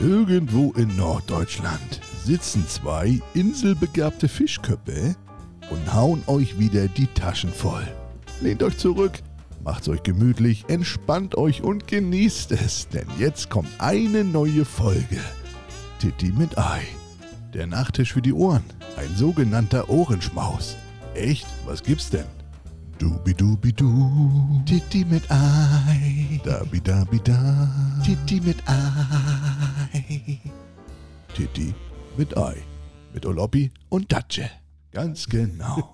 Irgendwo in Norddeutschland sitzen zwei inselbegabte Fischköppe und hauen euch wieder die Taschen voll. Lehnt euch zurück, macht's euch gemütlich, entspannt euch und genießt es, denn jetzt kommt eine neue Folge. Titti mit Ei. Der Nachtisch für die Ohren. Ein sogenannter Ohrenschmaus. Echt? Was gibt's denn? Dubidubidu. Titti mit Ei. Dabidabida. Titti mit Ei. Titti mit Ei. Mit Oloppi und Datsche. Ganz genau.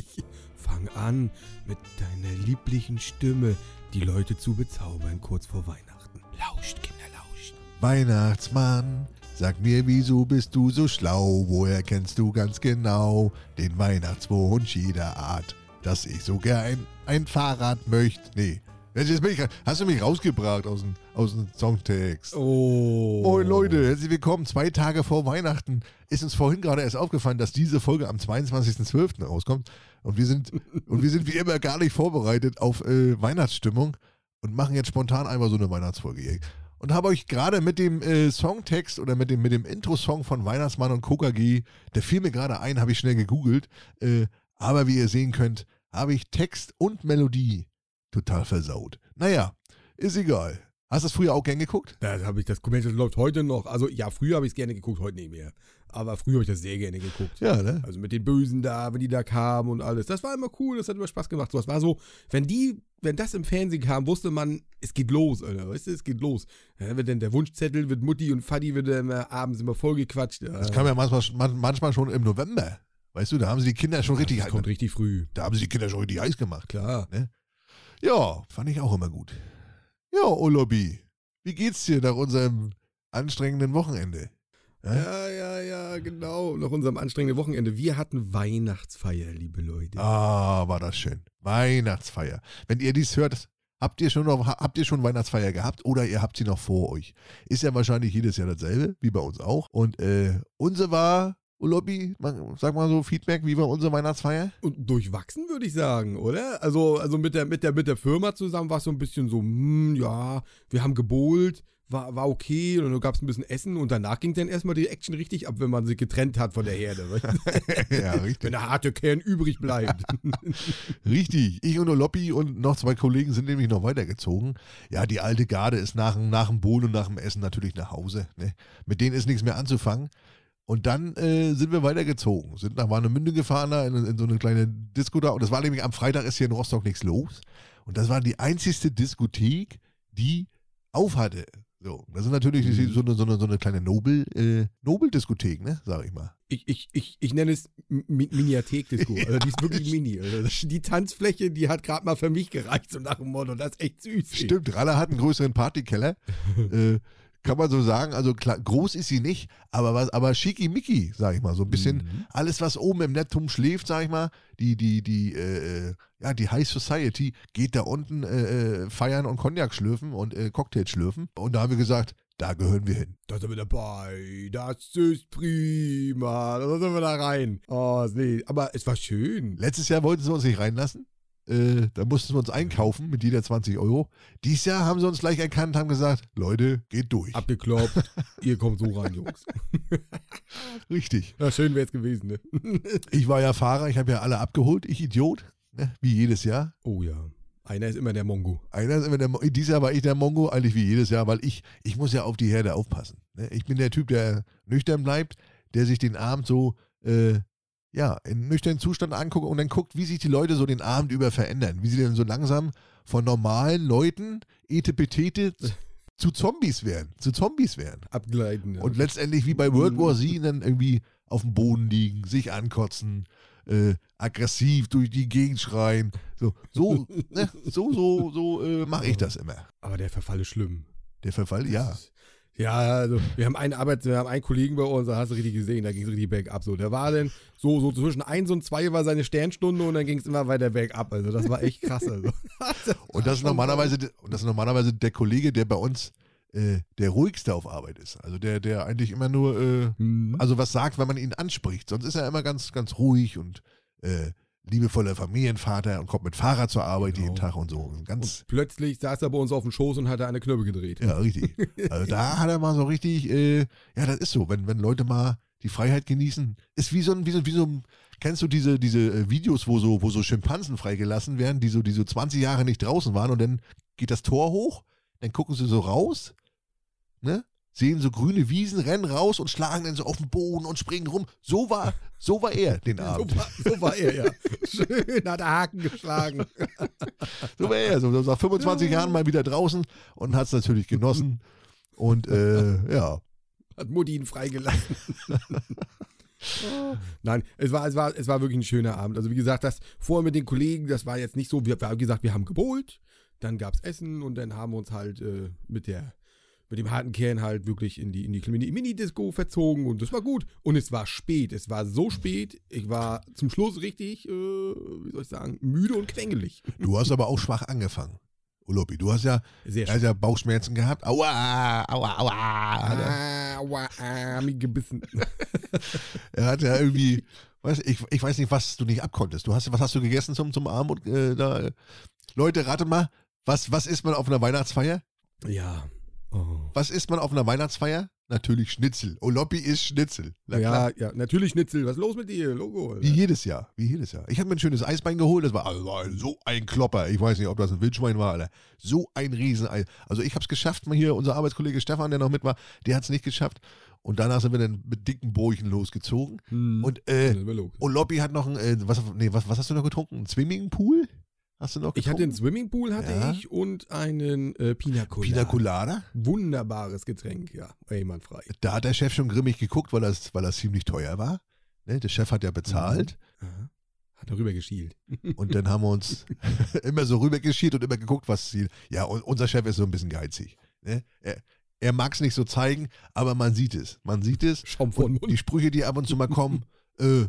Fang an, mit deiner lieblichen Stimme die Leute zu bezaubern kurz vor Weihnachten. Lauscht, Kinder, lauscht. Weihnachtsmann, sag mir, wieso bist du so schlau? Woher kennst du ganz genau den Weihnachtswunsch jeder Art? Dass ich so gern ein Fahrrad möchte. Nee. Jetzt bin ich, hast du mich rausgebracht aus dem, aus dem Songtext? Oh. Moin Leute, herzlich willkommen. Zwei Tage vor Weihnachten ist uns vorhin gerade erst aufgefallen, dass diese Folge am 22.12. rauskommt. Und wir sind, und wir sind wie immer gar nicht vorbereitet auf äh, Weihnachtsstimmung und machen jetzt spontan einmal so eine Weihnachtsfolge hier. Und habe euch gerade mit dem äh, Songtext oder mit dem, mit dem Intro-Song von Weihnachtsmann und Coca G, der fiel mir gerade ein, habe ich schnell gegoogelt. Äh, aber wie ihr sehen könnt, habe ich Text und Melodie total versaut. Naja, ist egal. Hast du das früher auch gern geguckt? Da habe ich das das läuft heute noch. Also ja, früher habe ich es gerne geguckt, heute nicht mehr. Aber früher habe ich das sehr gerne geguckt. Ja, ne? Also mit den Bösen da, wenn die da kamen und alles. Das war immer cool, das hat immer Spaß gemacht. So, das war so, wenn die, wenn das im Fernsehen kam, wusste man, es geht los, Alter. Weißt du, es geht los. Ja, wird dann der Wunschzettel, wird Mutti und Fadi wird dann immer abends immer vollgequatscht. Ja. Das kam ja manchmal, man- manchmal schon im November. Weißt du, da haben sie die Kinder schon richtig das kommt richtig früh. Da haben sie die Kinder schon richtig heiß gemacht. Klar. Ja, fand ich auch immer gut. Ja, Olobi, wie geht's dir nach unserem anstrengenden Wochenende? Ja? Ja, ja, ja, genau. Nach unserem anstrengenden Wochenende. Wir hatten Weihnachtsfeier, liebe Leute. Ah, war das schön. Weihnachtsfeier. Wenn ihr dies hört, habt ihr schon noch, habt ihr schon Weihnachtsfeier gehabt oder ihr habt sie noch vor euch? Ist ja wahrscheinlich jedes Jahr dasselbe, wie bei uns auch. Und äh, unsere war, Man- sag mal so Feedback, wie war unsere Weihnachtsfeier? Und durchwachsen, würde ich sagen, oder? Also, also mit der, mit der, mit der Firma zusammen war es so ein bisschen so, hm, ja, wir haben gebohlt, war, war okay, und dann gab es ein bisschen Essen und danach ging dann erstmal die Action richtig ab, wenn man sich getrennt hat von der Herde. ja, richtig. wenn der harte Kern übrig bleibt. Richtig. Ich und Oloppi und noch zwei Kollegen sind nämlich noch weitergezogen. Ja, die alte Garde ist nach, dem- nach dem Bohlen und nach dem Essen natürlich nach Hause. Ne? Mit denen ist nichts mehr anzufangen. Und dann äh, sind wir weitergezogen, sind nach Warnemünde gefahren, da in, in so eine kleine Disco da. Und das war nämlich am Freitag ist hier in Rostock nichts los. Und das war die einzigste Diskothek, die auf hatte. So, das ist natürlich Mhm. so, eine, so, eine, so eine kleine Nobel, äh, Nobeldiskothek, ne, sag ich mal. Ich, ich, ich, ich nenne es Mi- Miniathek-Disco. Also die ist wirklich mini. Also die Tanzfläche, die hat gerade mal für mich gereicht, so nach dem Motto. Das ist echt süß. Stimmt, Ralle hat einen größeren Partykeller. äh, kann man so sagen. Also klar, groß ist sie nicht, aber was, aber schickimicki, sag ich mal. So ein bisschen Mhm. alles, was oben im Nettum schläft, sag ich mal. Die, die, die, äh, äh, ja, die High Society geht da unten äh, äh, feiern und Cognac schlürfen und äh, Cocktails schlürfen. Und da haben wir gesagt, da gehören wir hin. Da sind wir dabei. Das ist prima. Da sind wir da rein. Oh, nee. Aber es war schön. Letztes Jahr wollten sie uns nicht reinlassen. Äh, da mussten wir uns einkaufen mit jeder 20 Euro. Dieses Jahr haben sie uns gleich erkannt, haben gesagt, Leute, geht durch. Abgeklopft. Ihr kommt so rein, Jungs. Richtig. Ja, schön wäre es gewesen, ne? Ich war ja Fahrer, ich habe ja alle abgeholt, ich Idiot, ne? wie jedes Jahr. Oh ja. Einer ist immer der Mongo. Einer ist immer der, Mo- dieses Jahr war ich der Mongo, eigentlich wie jedes Jahr, weil ich, ich muss ja auf die Herde aufpassen. Ne? Ich bin der Typ, der nüchtern bleibt, der sich den Abend so, äh, ja, in nüchternen Zustand anguckt und dann guckt, wie sich die Leute so den Abend über verändern. Wie sie denn so langsam von normalen Leuten, etepetete, zu Zombies werden. Zu Zombies werden. Abgleiten. Ja. Und letztendlich wie bei World War Z dann irgendwie auf dem Boden liegen, sich ankotzen, äh, aggressiv durch die Gegend schreien. So, so, ne, so, so, so äh, mache ich das immer. Aber der Verfall ist schlimm. Der Verfall, ja. Ja, also wir haben einen Arbeit, wir haben einen Kollegen bei uns, da hast du richtig gesehen, da ging es richtig bergab. So, der war dann so, so zwischen eins und zwei war seine Sternstunde und dann ging es immer weiter bergab. Also das war echt krass. Also. Und das ist normalerweise, das ist normalerweise der Kollege, der bei uns äh, der ruhigste auf Arbeit ist. Also der, der eigentlich immer nur, äh, Hm. also was sagt, wenn man ihn anspricht. Sonst ist er immer ganz, ganz ruhig und äh, liebevoller Familienvater und kommt mit Fahrrad zur Arbeit Genau. jeden Tag und so. Ganz, Und plötzlich saß er bei uns auf dem Schoß und hatte eine Knöpfe gedreht. ja, richtig. Also da hat er mal so richtig, äh, ja, das ist so, wenn, wenn Leute mal die Freiheit genießen, ist wie so ein, wie so, wie so ein, kennst du diese, diese äh, Videos, wo so, wo so Schimpansen freigelassen werden, die so, die so 20 Jahre nicht draußen waren und dann geht das Tor hoch, dann gucken sie so raus, ne? Sehen so grüne Wiesen, rennen raus und schlagen dann so auf den Boden und springen rum. So war, so war er den So Abend. war, so war er, ja. Schön hat er Haken geschlagen. So war er. So, so nach 25 Jahren mal wieder draußen und hat es natürlich genossen. Und äh, ja, Hat Mutti ihn freigelassen. Nein, es war, es, war, es war wirklich ein schöner Abend. Also wie gesagt, das vorher mit den Kollegen, das war jetzt nicht so. Wir haben gesagt, wir haben gebohlt, dann gab es Essen und dann haben wir uns halt äh, mit der mit dem harten Kern halt wirklich in die, in die Mini- Mini-Disco verzogen und das war gut. Und es war spät. Es war so spät. Ich war zum Schluss richtig, äh, wie soll ich sagen, müde und quengelig. du hast aber auch schwach angefangen. Olobi, du hast ja, hat ja Bauchschmerzen gehabt. Aua, aua, aua. Er, Ah, aua, ah, mich gebissen. er hat ja irgendwie, weiß, ich, ich weiß nicht, was du nicht abkonntest. Du hast, was hast du gegessen zum, zum Abend? Und, äh, da, Leute, ratet mal, was, was isst man auf einer Weihnachtsfeier? Ja. Oh. Was isst man auf einer Weihnachtsfeier? Natürlich Schnitzel. Olobi ist Schnitzel. Na. Ja, ja, natürlich Schnitzel. Was ist los mit dir? Logo. Wie jedes Jahr, wie jedes Jahr. Ich habe mir ein schönes Eisbein geholt, das war, also war so ein Klopper. Ich weiß nicht, ob das ein Wildschwein war, Alter. So ein Rieseneis. Also ich habe es geschafft, mal hier, unser Arbeitskollege Stefan, der noch mit war, der hat es nicht geschafft. Und danach sind wir dann mit dicken Bräuchen losgezogen. Hm. Und äh, Lobby hat noch ein, äh, was, nee, was, was hast du noch getrunken? Ein Swimmingpool? Hast du noch ich getrunken? hatte einen Swimmingpool hatte Ja. ich und einen äh, Pina Colada. Pina Colada. Wunderbares Getränk, ja. Einwandfrei. Da hat der Chef schon grimmig geguckt, weil das, weil das ziemlich teuer war. Ne, der Chef hat ja bezahlt. Aha. Hat er rübergeschielt. Und dann haben wir uns immer so rübergeschielt und immer geguckt, was sie. Ja, und unser Chef ist so ein bisschen geizig. Ne? Er, er mag es nicht so zeigen, aber man sieht es. Man sieht es. Schaum vor den Und Mund. die Sprüche, die ab und zu mal kommen, äh,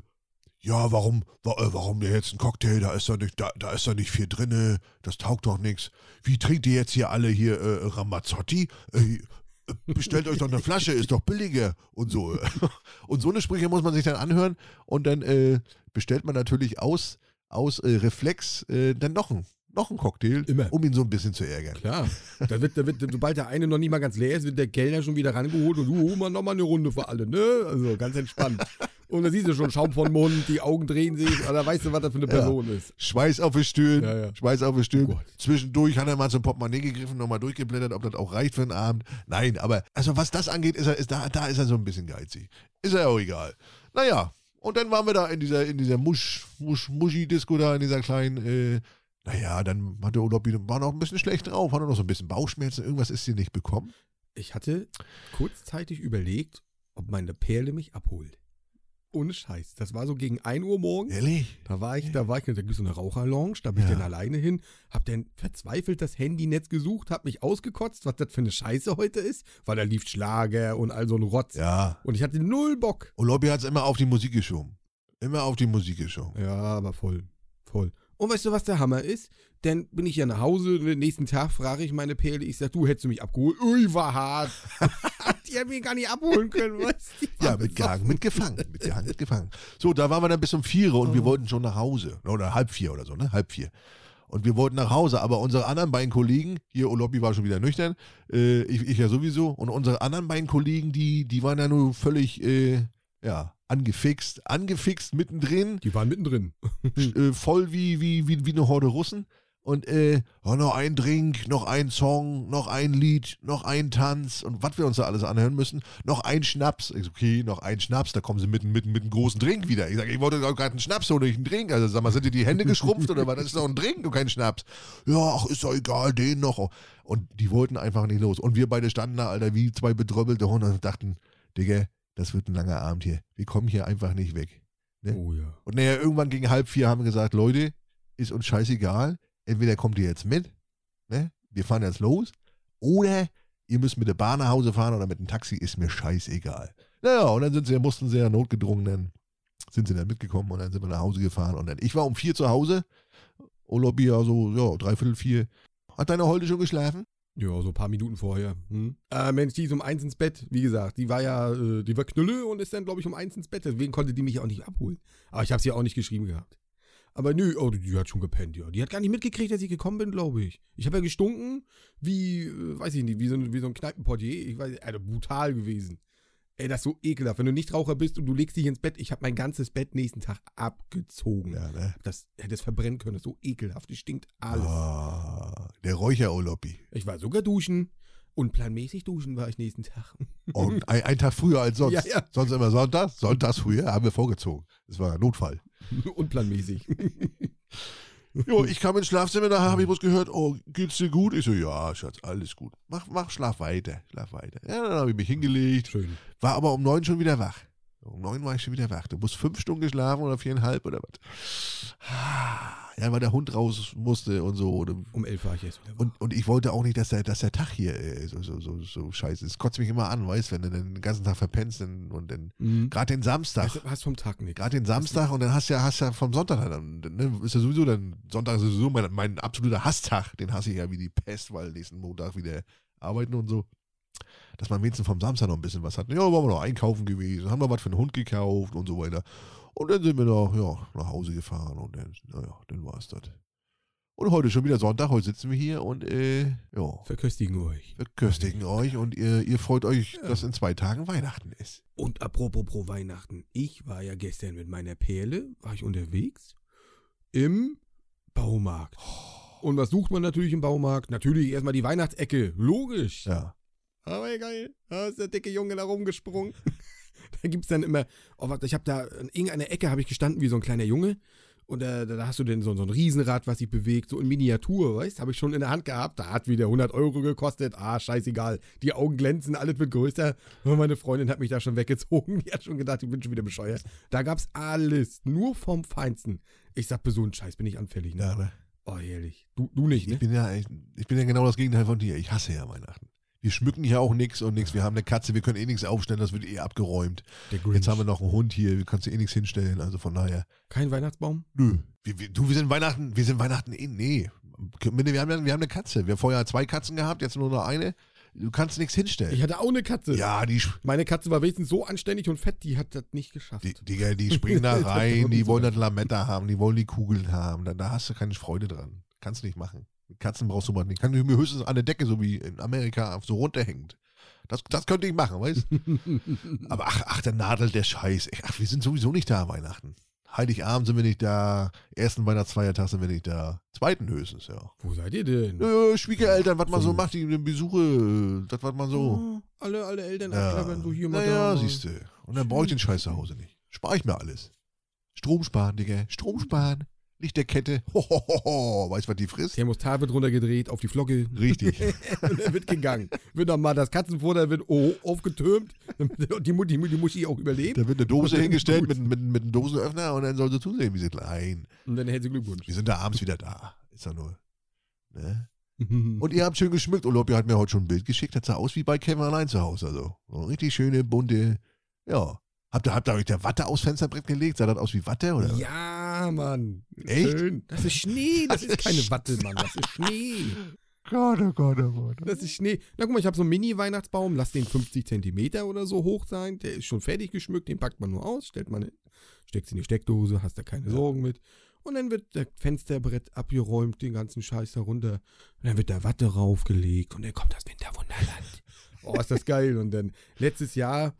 ja, warum, wa, äh, warum der jetzt ein Cocktail, da ist doch nicht, da, da ist doch nicht viel drinne, das taugt doch nichts. Wie trinkt ihr jetzt hier alle hier äh, Ramazzotti? Äh, äh, bestellt euch doch eine Flasche, ist doch billiger und so. Und so eine Sprüche muss man sich dann anhören und dann äh, bestellt man natürlich aus, aus äh, Reflex dann noch ein, noch ein Cocktail, Immer. um ihn so ein bisschen zu ärgern. Klar. Da wird, da wird, sobald der eine noch nicht mal ganz leer ist, wird der Kellner schon wieder rangeholt und du, hol mal nochmal eine Runde für alle, ne? Also ganz entspannt. Und da siehst du schon Schaum vom Mund, die Augen drehen sich, oder weißt du, was das für eine Person ist. Schweiß auf die Stirn, Ja, ja. Schweiß auf die Stirn. Oh. Zwischendurch hat er mal zum Portemonnaie gegriffen, nochmal durchgeblättert, ob das auch reicht für den Abend. Nein, aber also was das angeht, ist er, ist da, da ist er so ein bisschen geizig. Ist er auch egal. Naja, und dann waren wir da in dieser, in dieser Musch, Musch, Muschi-Disco da, in dieser kleinen, äh, naja, dann hat der Olobi, war noch ein bisschen schlecht drauf, hat noch so ein bisschen Bauchschmerzen, irgendwas ist sie nicht bekommen. Ich hatte kurzzeitig überlegt, ob meine Perle mich abholt. Ohne Scheiß. Das war so gegen 1 Uhr morgens. Ehrlich? Da war ich, da war ich, da gibt es so eine Raucherlounge, da bin ich Ja. dann alleine hin, hab dann verzweifelt das Handynetz gesucht, hab mich ausgekotzt, was das für eine Scheiße heute ist, weil da lief Schlager und all so ein Rotz. Ja. Und ich hatte null Bock. Olobi hat es immer auf die Musik geschoben. Immer auf die Musik geschoben. Ja, aber voll. Voll. Und weißt du, was der Hammer ist? Dann bin ich ja nach Hause, den nächsten Tag frage ich meine Perle, ich sag, du hättest du mich abgeholt. Ui, war hart. Die haben mich gar nicht abholen können, weißt du? Ja, war mitgehangen, mitgefangen, mitgehangen, mitgefangen. So, da waren wir dann bis um vier und wir Oh. wollten schon nach Hause. Oder halb vier oder so, ne? Halb vier. Und wir wollten nach Hause, aber unsere anderen beiden Kollegen, hier Olobi war schon wieder nüchtern, äh, ich, ich ja sowieso, und unsere anderen beiden Kollegen, die, die waren ja nur völlig, äh, ja, angefixt, angefixt mittendrin, Die waren mittendrin. äh, voll wie, wie, wie, wie eine Horde Russen. Und äh, oh, noch ein Drink, noch ein Song, noch ein Lied, noch ein Tanz und was wir uns da alles anhören müssen. Noch ein Schnaps. Ich so, okay, noch ein Schnaps, da kommen sie mit, mit, mit einem großen Drink wieder. Ich sage, ich wollte gerade einen Schnaps holen, nicht einen Drink. Also sag mal, sind dir die Hände geschrumpft oder was? Das ist doch ein Drink und kein Schnaps. Ja, ach, ist doch egal, den noch. Und die wollten einfach nicht los. Und wir beide standen da, Alter, wie zwei bedröppelte Hunde und dachten, Digga, das wird ein langer Abend hier. Wir kommen hier einfach nicht weg. Ne? Oh ja. Und naja, irgendwann gegen halb vier haben wir gesagt, Leute, ist uns scheißegal. Entweder kommt ihr jetzt mit, ne? Wir fahren jetzt los, oder ihr müsst mit der Bahn nach Hause fahren oder mit dem Taxi, ist mir scheißegal. Naja, und dann sind sie, mussten sie ja notgedrungen, dann sind sie dann mitgekommen und dann sind wir nach Hause gefahren. Und dann, ich war um vier zu Hause, Olobi ja so, ja, dreiviertel vier. Hat deine Holde schon geschlafen? Ja, so ein paar Minuten vorher. Hm? Äh, Mensch, die ist um eins ins Bett, wie gesagt. Die war ja, äh, die war Knülle und ist dann, glaube ich, um eins ins Bett. Deswegen konnte die mich auch nicht abholen. Aber ich habe sie auch nicht geschrieben gehabt. Aber nö, oh, die, hat schon gepennt, ja. Die hat gar nicht mitgekriegt, dass ich gekommen bin, glaube ich. Ich habe ja gestunken, wie, äh, weiß ich nicht, wie so, ein- wie so ein Kneipenportier. Ich weiß, Alter, brutal gewesen. Ey, das ist so ekelhaft. Wenn du Nichtraucher bist und du legst dich ins Bett, ich habe mein ganzes Bett nächsten Tag abgezogen. Ja, ne? Das hätte es verbrennen können. Das ist so ekelhaft. Es stinkt alles. Ah, der Räucheroloppi. Ich war sogar duschen. Unplanmäßig duschen war ich nächsten Tag. Und ein, ein Tag früher als sonst. Ja, ja. Sonst immer Sonntag. Sonntags früher haben wir vorgezogen. Das war Notfall. Unplanmäßig. Jo, ich kam ins Schlafzimmer, da habe ich bloß gehört, oh, geht's dir gut? Ich so, ja, Schatz, alles gut. Mach, mach, schlaf weiter, schlaf weiter. Ja, dann habe ich mich hingelegt, Schön. war aber um neun schon wieder wach. Um neun war ich schon wieder wach. Du musst fünf Stunden geschlafen oder viereinhalb oder was. Ja, weil der Hund raus musste und so. Und, Um elf war ich erst wieder wach. und, und ich wollte auch nicht, dass der, dass der Tag hier äh, so, so, so, so scheiße ist. Es kotzt mich immer an, weißt wenn du den ganzen Tag verpennst und, und dann, Mhm. gerade den Samstag. Hast, hast vom Tag nichts. Gerade den Samstag und dann hast du ja, hast ja vom Sonntag dann, ne, ist ja sowieso dann, Sonntag ist sowieso mein, mein absoluter Hasstag, den hasse ich ja wie die Pest, weil nächsten Montag wieder arbeiten und so. Dass man wenigstens vom Samstag noch ein bisschen was hat. Ja, waren wir noch einkaufen gewesen, haben wir was für den Hund gekauft und so weiter. Und dann sind wir noch, ja, nach Hause gefahren und dann, naja, dann war es das. Und heute schon wieder Sonntag, heute sitzen wir hier und, äh, ja, Verköstigen euch. wir köstigen euch und ihr, ihr freut euch, Ja. dass in zwei Tagen Weihnachten ist. Und apropos pro Weihnachten. Ich war ja gestern mit meiner Perle, war ich unterwegs im Baumarkt. Und was sucht man natürlich im Baumarkt? Natürlich erstmal die Weihnachtsecke. Logisch. Ja. Aber geil. Da ist der dicke Junge da rumgesprungen. da gibt's dann immer, oh warte, ich habe da in irgendeiner Ecke habe ich gestanden wie so ein kleiner Junge. Und da, da hast du denn so, so ein Riesenrad, was sich bewegt, so in Miniatur, weißt Habe ich schon in der Hand gehabt. Da hat wieder 100 Euro gekostet. Ah, scheißegal. Die Augen glänzen, alles wird größer. Und meine Freundin hat mich da schon weggezogen. Die hat schon gedacht, ich bin schon wieder bescheuert. Da gab's alles. Nur vom Feinsten. Ich sag, für so einen Scheiß bin ich anfällig, ne? Ja, ne? Oh, ehrlich. Du, du nicht, Ich ne? bin ja, ich, ich bin ja genau das Gegenteil von dir. Ich hasse ja Weihnachten. Wir schmücken hier auch nichts und nichts. Wir haben eine Katze, wir können eh nichts aufstellen, das wird eh abgeräumt. Jetzt haben wir noch einen Hund hier, wir kannst eh nichts hinstellen. Also von daher, Kein Weihnachtsbaum? nö. Wir, wir, du, wir sind Weihnachten, wir sind Weihnachten eh, nee. Wir haben, wir haben eine Katze. Wir haben vorher zwei Katzen gehabt, jetzt nur noch eine. Du kannst nichts hinstellen. Ich hatte auch eine Katze. ja, die, Meine Katze war wenigstens so anständig und fett, die hat das nicht geschafft. die, die, die springen da rein, die wollen das Lametta haben, die wollen die Kugeln haben. Da, da hast du keine Freude dran. Kannst du nicht machen. Katzen brauchst du mal nicht. Kann ich mir höchstens an der Decke, so wie in Amerika, so runterhängend. Das, das könnte ich machen, weißt du? Aber ach, ach, der Nadel, der Scheiß. Ach, wir sind sowieso nicht da Weihnachten. Heiligabend sind wir nicht da. Ersten Weihnachtsfeiertag sind wir nicht da. Zweiten höchstens, ja. Wo seid ihr denn? Äh, Schwiegereltern, was man so macht, die Besuche, das, was man so. Oh, alle, alle Eltern Ja, so hier mal naja, da. siehst du. Und dann brauche ich den Scheiß zu Hause nicht. Spare ich mir alles. Strom sparen, Digga. Strom sparen. Lichterkette. Hohoho. Weißt du, was die frisst? Thermostat wird runtergedreht auf die Flocke. Richtig. und dann wird gegangen. Wird nochmal das Katzenfutter wird oh, aufgetürmt, damit die, Mutti, die Muschi auch überlebt. Da wird eine Dose hingestellt mit, mit, mit einem Dosenöffner und dann soll sie zusehen, wie sie klein. Und dann hätte sie Glückwunsch. Wir sind da abends wieder da. Ist doch nur. Ne? Und ihr habt schön geschmückt. Olympia hat mir heute schon ein Bild geschickt. Das sah aus wie bei Kevin allein zu Hause. Also so richtig schöne, bunte. Ja. Habt ihr, habt ihr euch der Watte aufs Fensterbrett gelegt? Sah das aus wie Watte? Oder? ja, Mann. Echt? Schön. Das ist Schnee. Das ist keine Watte, Mann. Das ist Schnee. Gott, oh Gott, oh Gott. Das ist Schnee. Na guck mal, ich habe so einen Mini-Weihnachtsbaum. Lass den 50 Zentimeter oder so hoch sein. Der ist schon fertig geschmückt. Den packt man nur aus. Stellt man, in- steckst in die Steckdose. Hast da keine. Sorgen mit. Und dann wird das Fensterbrett abgeräumt, den ganzen Scheiß darunter. Und dann wird da Watte raufgelegt und dann kommt das Winterwunderland. Oh, ist das geil. Und dann letztes Jahr,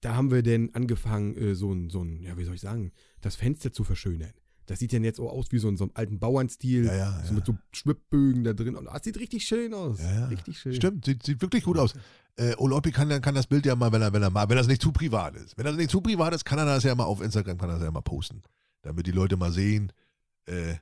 da haben wir dann angefangen, äh, so ein, so ein, ja, wie soll ich sagen, das Fenster zu verschönern. Das sieht dann jetzt so aus wie so in so einem alten Bauernstil. Ja, ja, So ja. mit so Schwibbögen da drin. Und das sieht richtig schön aus. Ja, ja. Richtig schön. Stimmt, sieht, sieht wirklich gut aus. Äh, Olopi kann, kann das Bild ja mal, wenn er, wenn er mal, wenn das nicht zu privat ist. Wenn das nicht zu privat ist, kann er das ja mal auf Instagram, kann er das ja mal posten. Damit die Leute mal sehen, äh,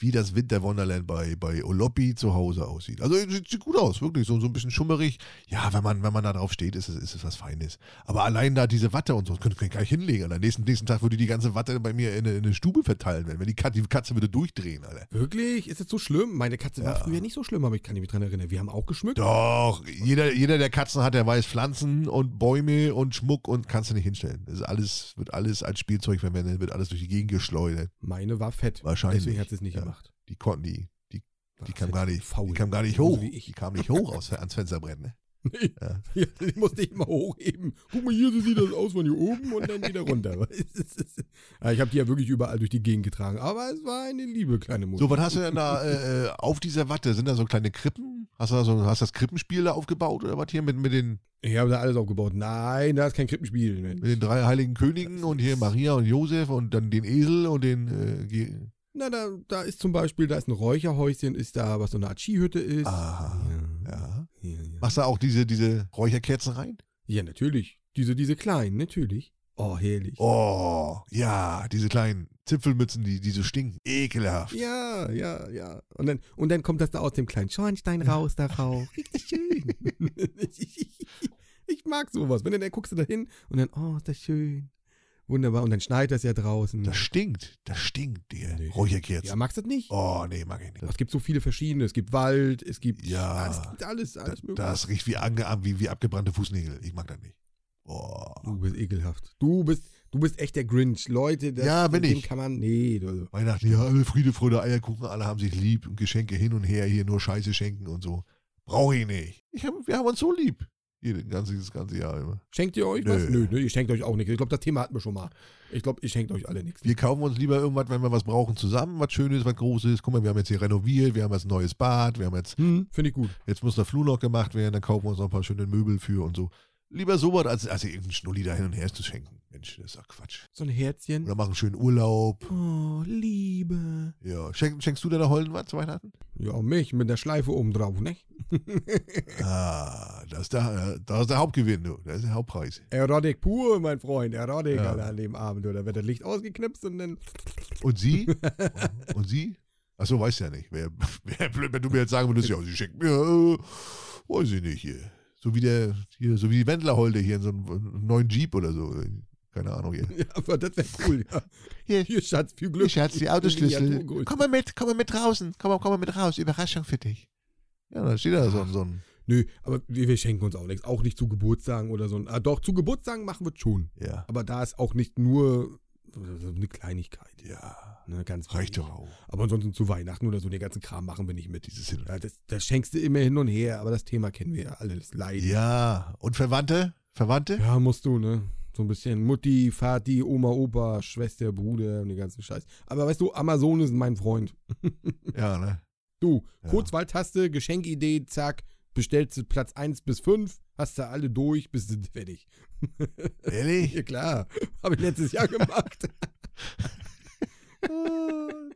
wie das Winterwonderland bei, bei Olopi zu Hause aussieht. Also sieht, sieht gut aus, wirklich. So, so ein bisschen schummerig. Ja, wenn man, wenn man da drauf steht, ist es, ist es was Feines. Aber allein da diese Watte und so, das könnte ich gar nicht hinlegen. Am nächsten, nächsten Tag würde die ganze Watte bei mir in eine, in eine Stube verteilen werden. Wenn die Katze, die Katze würde durchdrehen, Alter. Wirklich? Ist das so schlimm? Meine Katze war Ja. früher nicht so schlimm, aber ich kann mich dran erinnern. Wir haben auch geschmückt. Doch, jeder, jeder, der Katzen hat, der weiß Pflanzen und Bäume und Schmuck und kannst du nicht hinstellen. Das ist alles, wird alles als Spielzeug verwendet, wird alles durch die Gegend geschleudert. Meine war fett. Wahrscheinlich, Deswegen hat es nicht ja. Die konnten die, die, War die kam gar nicht, faul. die kam gar nicht hoch. Die kam nicht hoch aus, ans Fensterbrett, ne? Nee. Ja. Ja, den musste ich mal hochheben. Guck mal hier, so sieht das aus von hier oben und dann wieder runter. ja, ich habe die ja wirklich überall durch die Gegend getragen. Aber es war eine liebe kleine Mutter. So, was hast du denn da äh, äh, auf dieser Watte? Sind da so kleine Krippen? Hast du da so, hast das Krippenspiel da aufgebaut oder was hier mit, mit, den, Ich habe da alles aufgebaut. Nein, da ist kein Krippenspiel. Mensch. mit den drei heiligen Königen und hier Maria und Josef und dann den Esel und den. Äh, Na, da, da ist zum Beispiel, da ist ein Räucherhäuschen, ist da, was so eine Art Skihütte ist. Aha. Ja. Ja. Ja, ja. Machst du auch diese, diese Räucherkerzen rein? ja, natürlich. Diese, diese kleinen, natürlich. Oh, herrlich. Oh, ja, diese kleinen Zipfelmützen, die, die so stinken. Ekelhaft. Ja, ja, ja. Und dann, und dann kommt das da aus dem kleinen Schornstein raus, der Rauch. Richtig schön. ich mag sowas. Wenn du dann guckst du da hin und dann, oh, ist das schön. Wunderbar. Und dann schneit das ja draußen. Das stinkt. Das stinkt, die Nee. Räucherkerzen. ja, magst du das nicht? Oh, nee, mag ich nicht. Es gibt so viele verschiedene. Es gibt Wald, es gibt. Ja. es gibt alles, alles Das, mögliche. das riecht wie, ange, wie, wie abgebrannte Fußnägel. Ich mag das nicht. Boah. Du bist ekelhaft. Du bist, du bist echt der Grinch. Leute, das, Ja, bin ich. kann man. Nee, du, Weihnachten, ja, alle Friede, Freude, Eierkuchen, alle haben sich lieb und Geschenke hin und her, hier nur Scheiße schenken und so. Brauche ich nicht. Ich hab, wir haben uns so lieb. Hier, das ganze, das ganze Jahr immer. Schenkt ihr euch Nö. was? Nö, nö, ihr schenkt euch auch nichts. Ich glaube, das Thema hatten wir schon mal. Ich glaube, ihr schenkt euch alle nichts. Wir kaufen uns lieber irgendwas, wenn wir was brauchen, zusammen, was Schönes, was Großes. Guck mal, wir haben jetzt hier renoviert, wir haben jetzt ein neues Bad, wir haben jetzt, Hm, finde ich gut. jetzt muss der Flur noch gemacht werden, dann kaufen wir uns noch ein paar schöne Möbel für und so. Lieber sowas, als, als irgendein Schnulli da hin und her zu schenken. Mensch, das ist doch Quatsch. So ein Herzchen. Oder machen schönen Urlaub. Oh, Liebe. Ja. Schenk, schenkst du deiner Holden was zu Weihnachten? Ja, mich mit der Schleife oben drauf, ne? Ah, das ist der, das ist der Hauptgewinn, du. Das ist der Hauptpreis. Erotik pur, mein Freund. Erotik Ja. An dem Abend. Oder wird das Licht ausgeknipst und dann. Und sie? und sie? Achso, weiß ja nicht. Wäre wär blöd, wenn du mir jetzt sagen würdest, ja, sie schenkt mir, äh, weiß ich nicht hier. So wie der, hier, so wie die Wendlerholde hier in so einem neuen Jeep oder so. Keine Ahnung hier. Ja, aber das wäre cool, ja. Hier, Hier, Schatz, viel Glück. hier Schatz, die Autoschlüssel. Komm mal mit, komm mal mit draußen. Komm mal, komm mal mit raus. Überraschung für dich. Ja, dann steht da so, ein- so ein, Nö, aber wir, wir schenken uns auch nichts. Auch nicht zu Geburtstagen oder so. Ah, doch, zu Geburtstagen machen wir es schon. ja, Aber da ist auch nicht nur so eine Kleinigkeit. ja, Ne, ganz reicht doch auch. Aber ansonsten zu Weihnachten oder so, den ganzen Kram machen wir nicht mit. Dieses Hin. Ja, das, das schenkst du immer hin und her, aber das Thema kennen wir ja alles. Leider. Ja, und Verwandte? Verwandte? Ja, musst du, ne? So ein bisschen Mutti, Vati, Oma, Opa, Schwester, Bruder und den ganzen Scheiß. Aber weißt du, Amazon ist mein Freund. Ja, ne? Du, Ja. Kurzwahltaste, Geschenkidee, zack, bestellst du Platz 1 bis 5, hast du alle durch, bist du fertig. Ehrlich? Ja klar, habe ich letztes Jahr gemacht.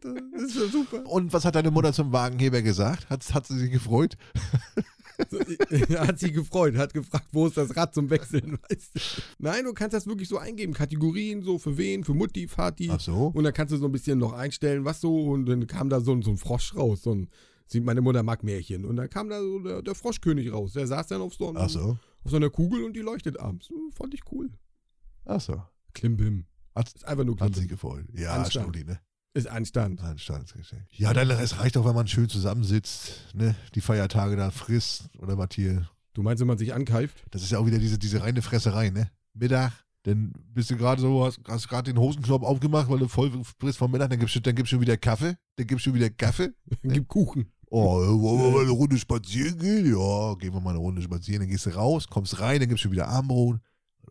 Ah, das ist ja super. Und was hat deine Mutter zum Wagenheber gesagt? Hat, hat sie sich gefreut? Hat sie gefreut, hat gefragt, wo ist das Rad zum Wechseln, weißt du? Nein, du kannst das wirklich so eingeben, Kategorien, so für wen, für Mutti, Vati. Ach so? Und dann kannst du so ein bisschen noch einstellen, was so, und dann kam da so, ein- so ein Frosch raus, so ein, sie, meine Mutter mag Märchen, und dann kam da so der, der Froschkönig raus, der saß dann auf so, einem, so? auf so einer Kugel und die leuchtet abends. Fand ich cool. Ach so. Klimbim. Hat, Ist einfach nur hat sie gefreut. Ja, Anstand. Schnulli, ne? Ist Anstand. Anstandsgeschenk. Ja, dann es reicht doch, wenn man schön zusammensitzt, ne? Die Feiertage da frisst oder was hier. Du meinst, wenn man sich ankeift? Das ist ja auch wieder diese, diese reine Fresserei, ne? Mittag, dann bist du gerade so, hast, hast gerade den Hosenknopf aufgemacht, weil du voll bist vom Mittag, dann gibst du dann gibst du wieder Kaffee, dann gibst du wieder Kaffee. Gib Kuchen. Oh, wollen wir mal eine Runde spazieren gehen? Ja, gehen wir mal eine Runde spazieren. Dann gehst du raus, kommst rein, dann gibst du wieder Armbrot.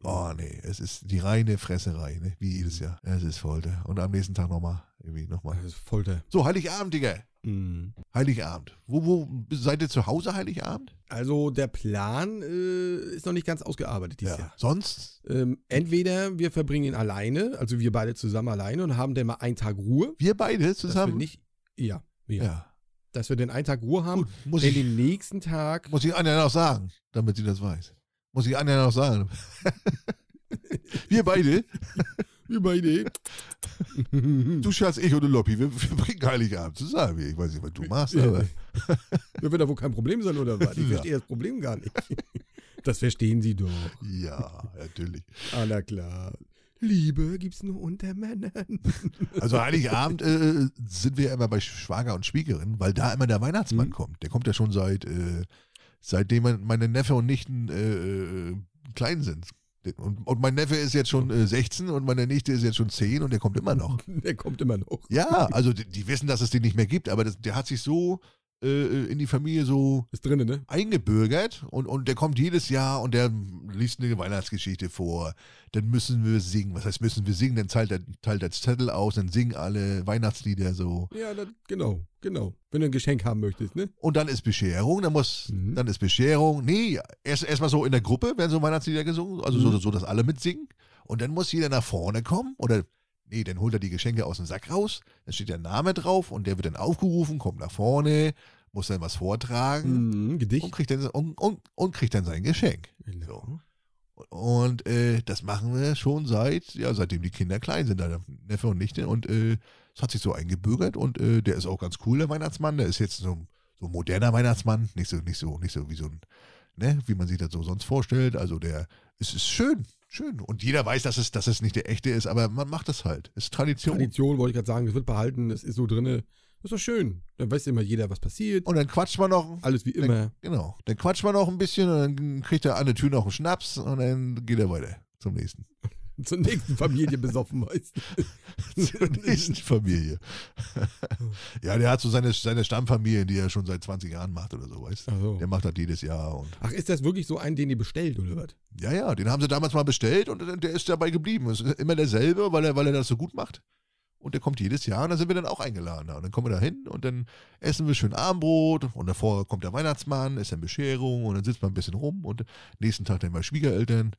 Oh nee, es ist die reine Fresserei, ne? Wie jedes Jahr. Es ist Folter. Und am nächsten Tag nochmal. Irgendwie nochmal. Das ist Folter. So, Heiligabend, Digga. Mhm. Heiligabend. Wo, wo seid ihr zu Hause Heiligabend? Also der Plan äh, ist noch nicht ganz ausgearbeitet dieses Jahr. Sonst? Ähm, entweder wir verbringen ihn alleine, also wir beide zusammen alleine und haben dann mal einen Tag Ruhe. Wir beide wir zusammen? nicht, ja, ja, ja. Dass wir den einen Tag Ruhe haben. Gut, muss Denn ich, den nächsten Tag. muss ich Anja noch sagen, damit sie das weiß. Muss ich Anja noch sagen. wir beide, Wir beide. du Schatz, ich und Loppi, wir, wir bringen Heiligabend zusammen. Ich weiß nicht, was du machst, aber. Das wird da wohl kein Problem sein, oder was? Ich Ja. verstehe das Problem gar nicht. Das verstehen Sie doch. Ja, natürlich. Ah, na klar. Liebe gibt's nur unter Männern. Also Heiligabend äh, sind wir immer bei Schwager und Schwiegerin, weil da immer der Weihnachtsmann Mhm. kommt. Der kommt ja schon seit, äh, seitdem mein- meine Neffe und Nichten äh, äh, klein sind. Und, und mein Neffe ist jetzt schon äh, 16 und meine Nichte ist jetzt schon 10 und der kommt immer noch. Der kommt immer noch. Ja, also die, die wissen, dass es den nicht mehr gibt, aber das, der hat sich so äh, in die Familie so Ist drinne, ne? eingebürgert und, und der kommt jedes Jahr und der liest eine Weihnachtsgeschichte vor. Dann müssen wir singen. Was heißt müssen wir singen? Dann teilt er, teilt er Zettel aus, dann singen alle Weihnachtslieder so. Ja, das, genau, genau. Wenn du ein Geschenk haben möchtest, ne? Und dann ist Bescherung, dann muss, Mhm. dann ist Bescherung. Nee, erst erstmal so in der Gruppe werden so Weihnachtslieder gesungen, also so, Mhm. so, dass alle mitsingen. Und dann muss jeder nach vorne kommen oder nee, dann holt er die Geschenke aus dem Sack raus, dann steht der Name drauf und der wird dann aufgerufen, kommt nach vorne, muss dann was vortragen Mhm, und, Gedicht. kriegt dann, und, und, und kriegt dann sein Geschenk. Genau. Und äh, das machen wir schon seit, ja, seitdem die Kinder klein sind, also Neffe und Nichte. Und äh, es hat sich so eingebürgert und äh, der ist auch ganz cool, der Weihnachtsmann. Der ist jetzt so, ein- so ein moderner Weihnachtsmann, nicht so, nicht so, nicht so wie so ein, ne, wie man sich das so sonst vorstellt. Also der, es ist schön, schön. Und jeder weiß, dass es, dass es nicht der echte ist, aber man macht das halt. Es ist Tradition. Tradition wollte ich gerade sagen, das wird behalten, das ist so drinne. Das ist doch schön. Dann weiß immer jeder, was passiert. Und dann quatscht man noch, Alles wie immer. genau, dann quatscht man noch ein bisschen und dann kriegt er an der Tür noch einen Schnaps und dann geht er weiter zum nächsten. Zur nächsten Familie besoffen meistens. zur nächsten Familie. ja, der hat so seine, seine Stammfamilie, die er schon seit 20 Jahren macht oder so, weißt du? So. Der macht das jedes Jahr. Und Ach, ist das wirklich so ein, den ihr bestellt, oder was? ja, ja, den haben sie damals mal bestellt und der ist dabei geblieben. Ist immer derselbe, weil er, weil er das so gut macht. Und der kommt jedes Jahr und da sind wir dann auch eingeladen. Und dann kommen wir da hin und dann essen wir schön Abendbrot und davor kommt der Weihnachtsmann, ist dann Bescherung und dann sitzt man ein bisschen rum und nächsten Tag dann bei Schwiegereltern.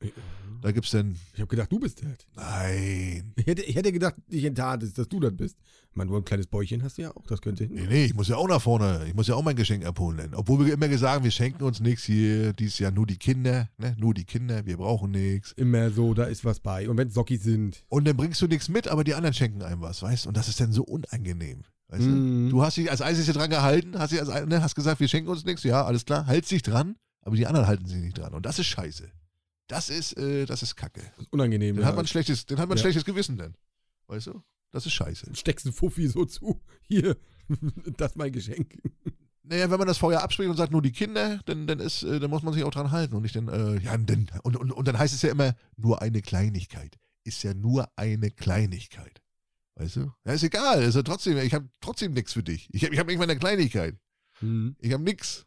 Da gibt's dann, Ich habe gedacht, du bist das. nein, Ich hätte, ich hätte gedacht, ich enttat es, dass du das bist. Meine, nur ein kleines Bäuchchen hast du ja auch, das könnte Nee, hin. nee, ich muss ja auch nach vorne. Ich muss ja auch mein Geschenk abholen. Denn. Obwohl wir immer gesagt haben, wir schenken uns nichts hier. Dieses Jahr nur die Kinder. Ne? Nur die Kinder, wir brauchen nichts. Immer so, da ist was bei. Und wenn es Sockis sind. Und dann bringst du nichts mit, aber die anderen schenken einem was, weißt du? Und das ist dann so unangenehm. Weißt du? du hast dich als Einzige dran gehalten, hast, dich als, ne, hast gesagt, wir schenken uns nichts. Ja, alles klar, halt dich dran, aber die anderen halten sich nicht dran. Und das ist scheiße. Das ist, äh, das ist Kacke. Das ist unangenehm. Dann ja. hat man ein schlechtes, dann hat man Ja. schlechtes Gewissen dann. Weißt du? Das ist scheiße. steckst einen Fuffi so zu. Hier, das ist mein Geschenk. Naja, wenn man das vorher abspricht und sagt nur die Kinder, dann, dann, ist, äh, dann muss man sich auch dran halten und nicht dann, äh, ja, denn, und, und, und dann heißt es ja immer, nur eine Kleinigkeit. Ist ja nur eine Kleinigkeit. Weißt du? Ja, ist egal, ist ja trotzdem, ich habe trotzdem nichts für dich. Ich habe ich hab nicht mal eine Kleinigkeit. Mhm. Ich habe nichts.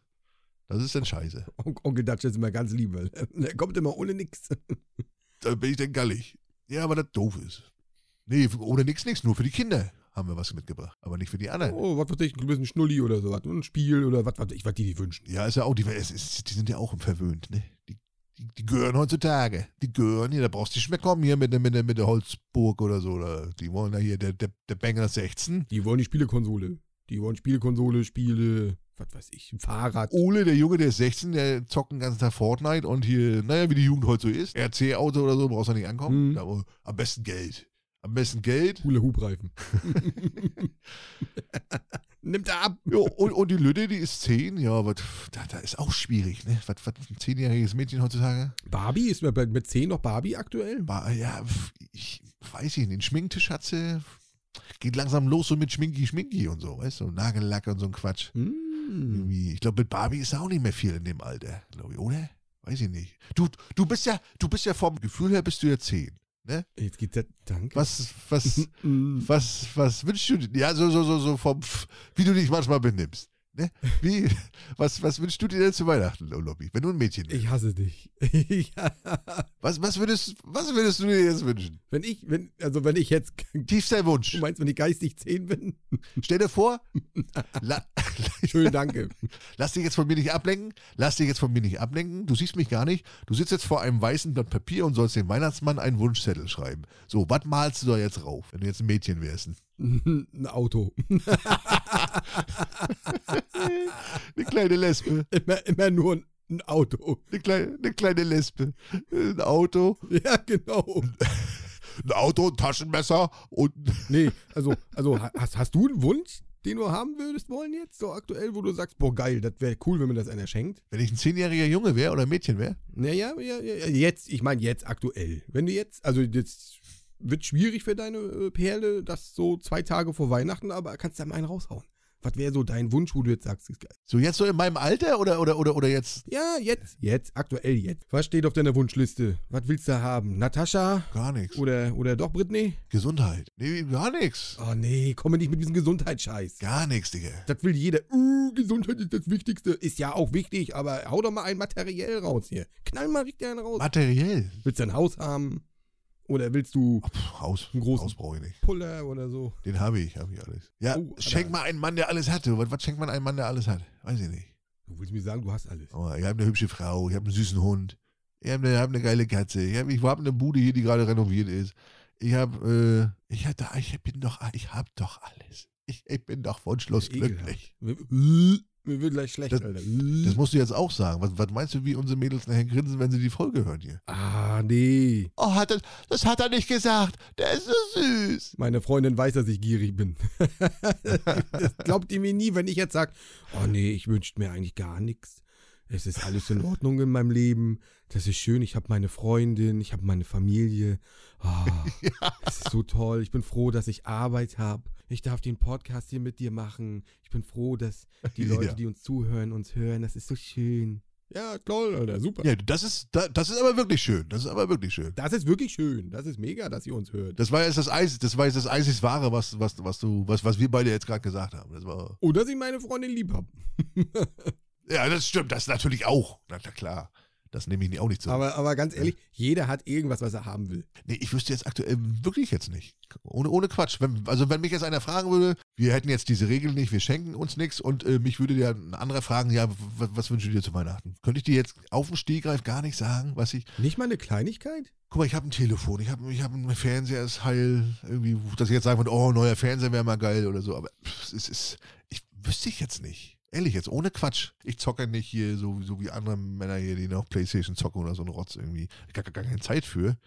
Das ist dann scheiße. On Onkel Dutch ist immer ganz lieb, weil er kommt immer ohne nix. Da bin ich dann gallig. Ja, aber das doof ist. Nee, ohne nichts, nichts, nur für die Kinder haben wir was mitgebracht, aber nicht für die anderen. Oh, was weiß ich, ein bisschen Schnulli oder so was. Ein Spiel oder was weiß ich, was die sich wünschen. Ja, ist ja auch, die, ist, die sind ja auch verwöhnt, ne? Die, die, die gehören heutzutage. Die gehören hier, da brauchst du nicht mehr kommen hier mit, der- mit, der- mit der Holzburg oder so. Oder die wollen ja hier, der, der, der Banger 16. Die wollen die Spielekonsole. Die wollen Spielekonsole, Spiele, was weiß ich, ein Fahrrad. Ole, der Junge, der ist 16, der zockt den ganzen Tag Fortnite und hier, naja, wie die Jugend heute so ist. RC-Auto oder so, brauchst du nicht ankommen. Mhm. Da, am besten Geld. Am besten Geld. Coole Hubreifen. Nimmt er ab. Jo, und, und die Lütte, die ist 10. Ja, was, da, da ist auch schwierig, ne? Was, was ein zehnjähriges Mädchen heutzutage? Barbie, ist mit mit 10 noch Barbie aktuell? War, ja, ich weiß ich nicht. Den Schminktisch hat sie. Geht langsam los so mit Schminki, Schminki und so, weißt du? Nagellack und so ein Quatsch. Irgendwie. Ich glaube, mit Barbie ist auch nicht mehr viel in dem Alter, glaube ich, oder? Weiß ich nicht. Du, du bist ja, du bist ja vom Gefühl her bist du ja 10. Ne? Jetzt geht's ja, danke. Was, was, Mm. was, was wünschst du dir? Ja, so, so, so, so vom, Pf- wie du dich manchmal benimmst. Ne? Wie, was, was wünschst du dir denn zu Weihnachten, Lobby? Wenn du ein Mädchen bist. Ich hasse dich. ja. Was, was, würdest, was würdest du dir jetzt wünschen? Wenn ich, wenn, also wenn ich jetzt, Tiefster Wunsch. du meinst, wenn ich geistig 10 bin? Stell dir vor, la, Schön, danke. lass dich jetzt von mir nicht ablenken, lass dich jetzt von mir nicht ablenken, du siehst mich gar nicht, du sitzt jetzt vor einem weißen Blatt Papier und sollst dem Weihnachtsmann einen Wunschzettel schreiben. So, was malst du da jetzt rauf, wenn du jetzt ein Mädchen wärst? Ein Auto. Eine kleine Lesbe, Immer, immer nur ein, Auto. eine kleine, eine kleine Lesbe, ein Auto, Ja, genau. ein Auto, ein Taschenmesser und Nee, also, also ha- hast, hast du einen Wunsch, den du haben würdest wollen jetzt, so aktuell, wo du sagst, boah, geil, das wäre cool, wenn mir das einer schenkt? wenn ich ein zehnjähriger Junge wäre oder ein Mädchen wäre, Naja, ja, ja, ja, jetzt, ich meine jetzt aktuell. Wenn du jetzt, also jetzt wird schwierig für deine äh, Perle, das so zwei Tage vor Weihnachten, aber kannst du da mal einen raushauen. Was wäre so dein Wunsch, wo du jetzt sagst, ist geil? So jetzt so in meinem Alter oder, oder, oder, oder jetzt Ja, jetzt, jetzt, aktuell jetzt. Was steht auf deiner Wunschliste? Was willst du haben? Natascha? gar nichts. Oder, oder doch Britney? Gesundheit. Nee, gar nichts. Oh nee, komm mir nicht mit diesem Gesundheitsscheiß. Gar nichts, Digga. Das will jeder. Uh, Gesundheit ist das Wichtigste. Ist ja auch wichtig, aber hau doch mal ein materiell raus hier. Knall mal richtig einen raus. Materiell. Willst du ein Haus haben? Oder willst du Pff, Haus, Einen großen- Haus brauche ich nicht. Puller oder so? Den habe ich, habe ich alles. Ja, Oh, schenk mal einen Mann, der alles hat. Was, was schenkt man einem Mann, der alles hat? Weiß ich nicht. Du willst mir sagen, du hast alles. Aber ich habe eine hübsche Frau, ich habe einen süßen Hund, ich habe eine, hab eine geile Katze, ich habe ich hab eine Bude hier, die gerade renoviert ist. Ich habe, äh, ich, da, ich bin doch, ich habe doch alles. Ich, ich bin doch wunschlos glücklich. Mir wird gleich schlecht, Das- Alter. Das musst du jetzt auch sagen. Was, was meinst du, wie unsere Mädels nachher grinsen, wenn sie die Folge hören hier? ah, nee. Oh, hat das, das hat er nicht gesagt. Der ist so süß. Meine Freundin weiß, dass ich gierig bin. das glaubt ihr mir nie, wenn ich jetzt sage, oh nee, ich wünschte mir eigentlich gar nichts. Es ist alles in Ordnung in meinem Leben. Das ist schön. Ich habe meine Freundin, ich habe meine Familie. Ah, Es ist so toll. Ich bin froh, dass ich Arbeit habe. Ich darf den Podcast hier mit dir machen. Ich bin froh, dass die Leute, Ja. die uns zuhören, uns hören. Das ist so schön. Ja, toll, Alter, super. Ja, das ist, da- das ist aber wirklich schön. Das ist aber wirklich schön. Das ist wirklich schön. Das ist mega, dass ihr uns hört. Das war jetzt das Eis, das war jetzt das einzig Wahre, was, was, was du, was, was wir beide jetzt gerade gesagt haben. Das war, Und dass ich meine Freundin lieb habe. ja, das stimmt, das natürlich auch. Na, klar. Das nehme ich auch nicht zu. Aber, aber ganz ehrlich, jeder hat irgendwas, was er haben will. nee, ich wüsste jetzt aktuell wirklich jetzt nicht. Ohne, ohne Quatsch. Wenn, also wenn mich jetzt einer fragen würde, wir hätten jetzt diese Regel nicht, wir schenken uns nichts und äh, mich würde ja ein anderer fragen, ja, was, wünschst du dir zu Weihnachten? Könnte ich dir jetzt auf dem Stegreif gar nicht sagen, was ich, Nicht mal eine Kleinigkeit? Guck mal, ich habe ein Telefon, ich habe ich hab einen Fernseher, ist heil. Irgendwie, dass ich jetzt sagen würde, oh, neuer Fernseher wäre mal geil oder so. Aber pff, es ist, ich wüsste ich jetzt nicht. Ehrlich jetzt, ohne Quatsch. Ich zocke nicht hier so, so wie andere Männer hier, die noch Playstation zocken oder so ein Rotz irgendwie. Ich habe gar keine Zeit für.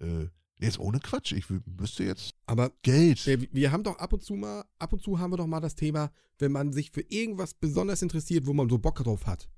Äh, jetzt ohne Quatsch. Ich wüsste jetzt Aber Geld. wir, wir haben doch ab und zu mal, ab und zu haben wir doch mal das Thema, wenn man sich für irgendwas besonders interessiert, wo man so Bock drauf hat.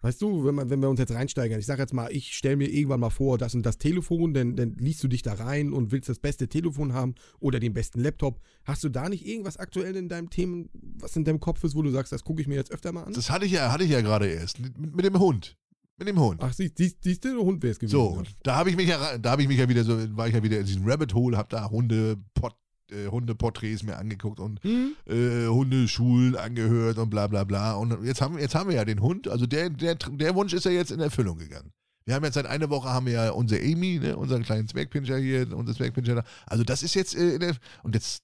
Weißt du, wenn, man, wenn wir uns jetzt reinsteigern, ich sag jetzt mal, ich stelle mir irgendwann mal vor, das und das Telefon, dann, dann liest du dich da rein und willst das beste Telefon haben oder den besten Laptop. Hast du da nicht irgendwas aktuell in deinem Thema, was in deinem Kopf ist, wo du sagst, das gucke ich mir jetzt öfter mal an? Das hatte ich ja, hatte ich ja gerade erst. Mit, mit dem Hund. Mit dem Hund. Ach, siehst, siehst du, der Hund wäre es gewesen. So, da habe ich mich ja, da habe ich mich ja wieder so, war ich ja wieder in diesem Rabbit Hole, habe da Hunde, Pot, äh, Hundeporträts mir angeguckt und Hm? äh, Hundeschulen angehört und bla bla bla. Und jetzt haben, jetzt haben wir ja den Hund, also der, der, der Wunsch ist ja jetzt in Erfüllung gegangen. Wir haben jetzt seit einer Woche haben wir ja unsere Amy, ne, unseren kleinen Zwergpinscher hier, unser Zwergpinscher da. Also das ist jetzt äh, in der, und jetzt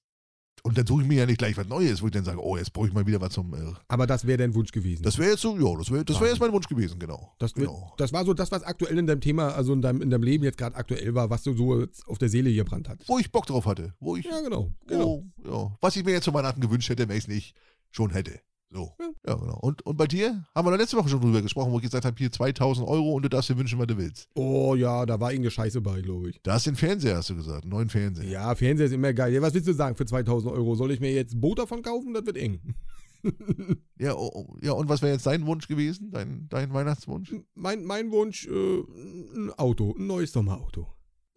und dann suche ich mir ja nicht gleich was Neues, wo ich dann sage, oh, jetzt brauche ich mal wieder was zum. Äh, Aber das wäre dein Wunsch gewesen. das wäre jetzt so, ja, das wäre das wär jetzt mein Wunsch gewesen, genau. Das, genau. das war so das, was aktuell in deinem Thema, also in deinem, in deinem Leben jetzt gerade aktuell war, was du so auf der Seele gebrannt hattest. Wo ich Bock drauf hatte, wo ich Ja, genau. genau. Oh, ja. Was ich mir jetzt zu Weihnachten gewünscht hätte, wenn ich es nicht schon hätte. So. Ja. Ja, genau. Und, und bei dir haben wir doch letzte Woche schon drüber gesprochen, wo ich gesagt habe, hier 2000 Euro und du darfst dir wünschen, was du willst. Oh ja, da war irgendeine Scheiße bei, glaube ich. Da hast du den Fernseher, hast du gesagt, einen neuen Fernseher. Ja, Fernseher ist immer geil. Ja, was willst du sagen für 2000 Euro? Soll ich mir jetzt ein Boot davon kaufen? Das wird eng. Ja, oh, oh, ja und was wäre jetzt dein Wunsch gewesen, dein, dein Weihnachtswunsch? mein, mein Wunsch, äh, ein Auto, ein neues Sommerauto.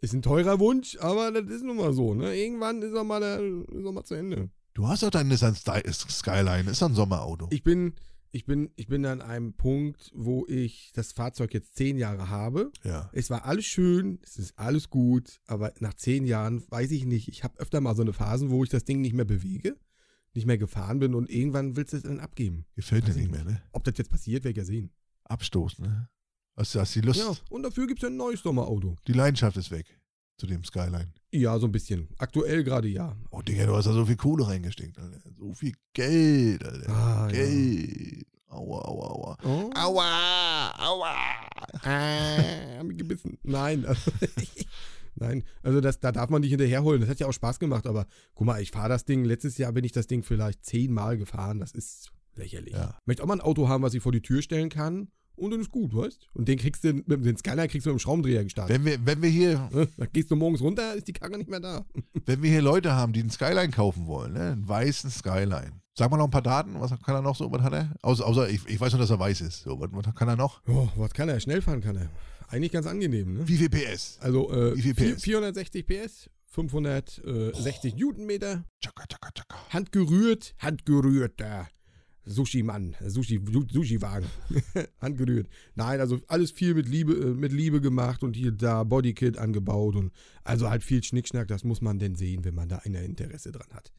Ist ein teurer Wunsch, aber das ist nun mal so. Ne? Irgendwann ist er mal, der, ist er mal zu Ende. Du hast doch dein Nissan Sty- Skyline, ist doch ein Sommerauto. Ich bin, ich bin, ich bin an einem Punkt, wo ich das Fahrzeug jetzt zehn Jahre habe. ja. Es war alles schön, es ist alles gut, aber nach zehn Jahren weiß ich nicht. Ich habe öfter mal so eine Phase, wo ich das Ding nicht mehr bewege, nicht mehr gefahren bin und irgendwann willst du es dann abgeben. Gefällt dir nicht mehr, ne? Ob das jetzt passiert, werde ich ja sehen. Abstoß, ne? Hast, hast die Lust, Ja, und dafür gibt es ja ein neues Sommerauto. die Leidenschaft ist weg zu dem Skyline. Ja, so ein bisschen. Aktuell gerade ja. Oh, Digga, du hast da so viel Kohle reingesteckt, Alter. So viel Geld, Alter. Ah, ja. Geld. Aua, aua, aua. Oh. Aua, aua. Ah, hab mich gebissen. Nein. Also, Nein, also das, da darf man nicht hinterherholen. Das hat ja auch Spaß gemacht, aber guck mal, ich fahre das Ding, letztes Jahr bin ich das Ding vielleicht zehnmal gefahren. Das ist lächerlich. Ja. Möchte auch mal ein Auto haben, was ich vor die Tür stellen kann und dann ist gut, weißt Und den kriegst du, mit dem Skyline kriegst du mit dem Schraubendreher gestartet. Wenn wir, wenn wir hier? Da gehst du morgens runter, ist die Karre nicht mehr da. wenn wir hier Leute haben, die einen Skyline kaufen wollen, ne? einen weißen Skyline. Sag mal noch ein paar Daten, was kann er noch so, was hat er? Außer, außer ich, ich weiß nur, dass er weiß ist. So, was, was kann er noch? Oh, was kann er? Schnell fahren kann er. Eigentlich ganz angenehm, ne? Wie viel PS? Also äh, Wie viel PS? 460 PS, 560 Newtonmeter. Tschakka, tschakka, tschakka. Handgerührt, handgerührt, da. Sushi-Mann, Sushi, Sushi-Wagen. handgerührt. Nein, also alles viel mit Liebe, äh, mit Liebe gemacht und hier da Bodykit angebaut und also halt viel Schnickschnack, das muss man denn sehen, wenn man da ein Interesse dran hat.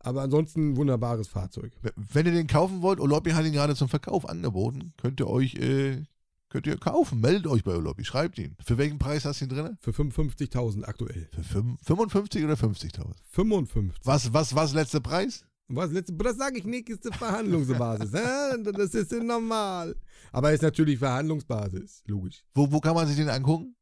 Aber ansonsten ein wunderbares Fahrzeug. Wenn ihr den kaufen wollt, Olobi hat ihn gerade zum Verkauf angeboten, könnt ihr euch, äh, könnt ihr kaufen. Meldet euch bei Olobi, schreibt ihn. Für welchen Preis hast du ihn drin? Für 55.000 aktuell. Für fünf- 55 oder 50.000? 55. Was, was, was letzter Preis? Was letzte, das sage ich nicht, ist die Verhandlungsbasis. das ist normal. Aber ist natürlich Verhandlungsbasis, logisch. Wo, wo kann man sich den angucken?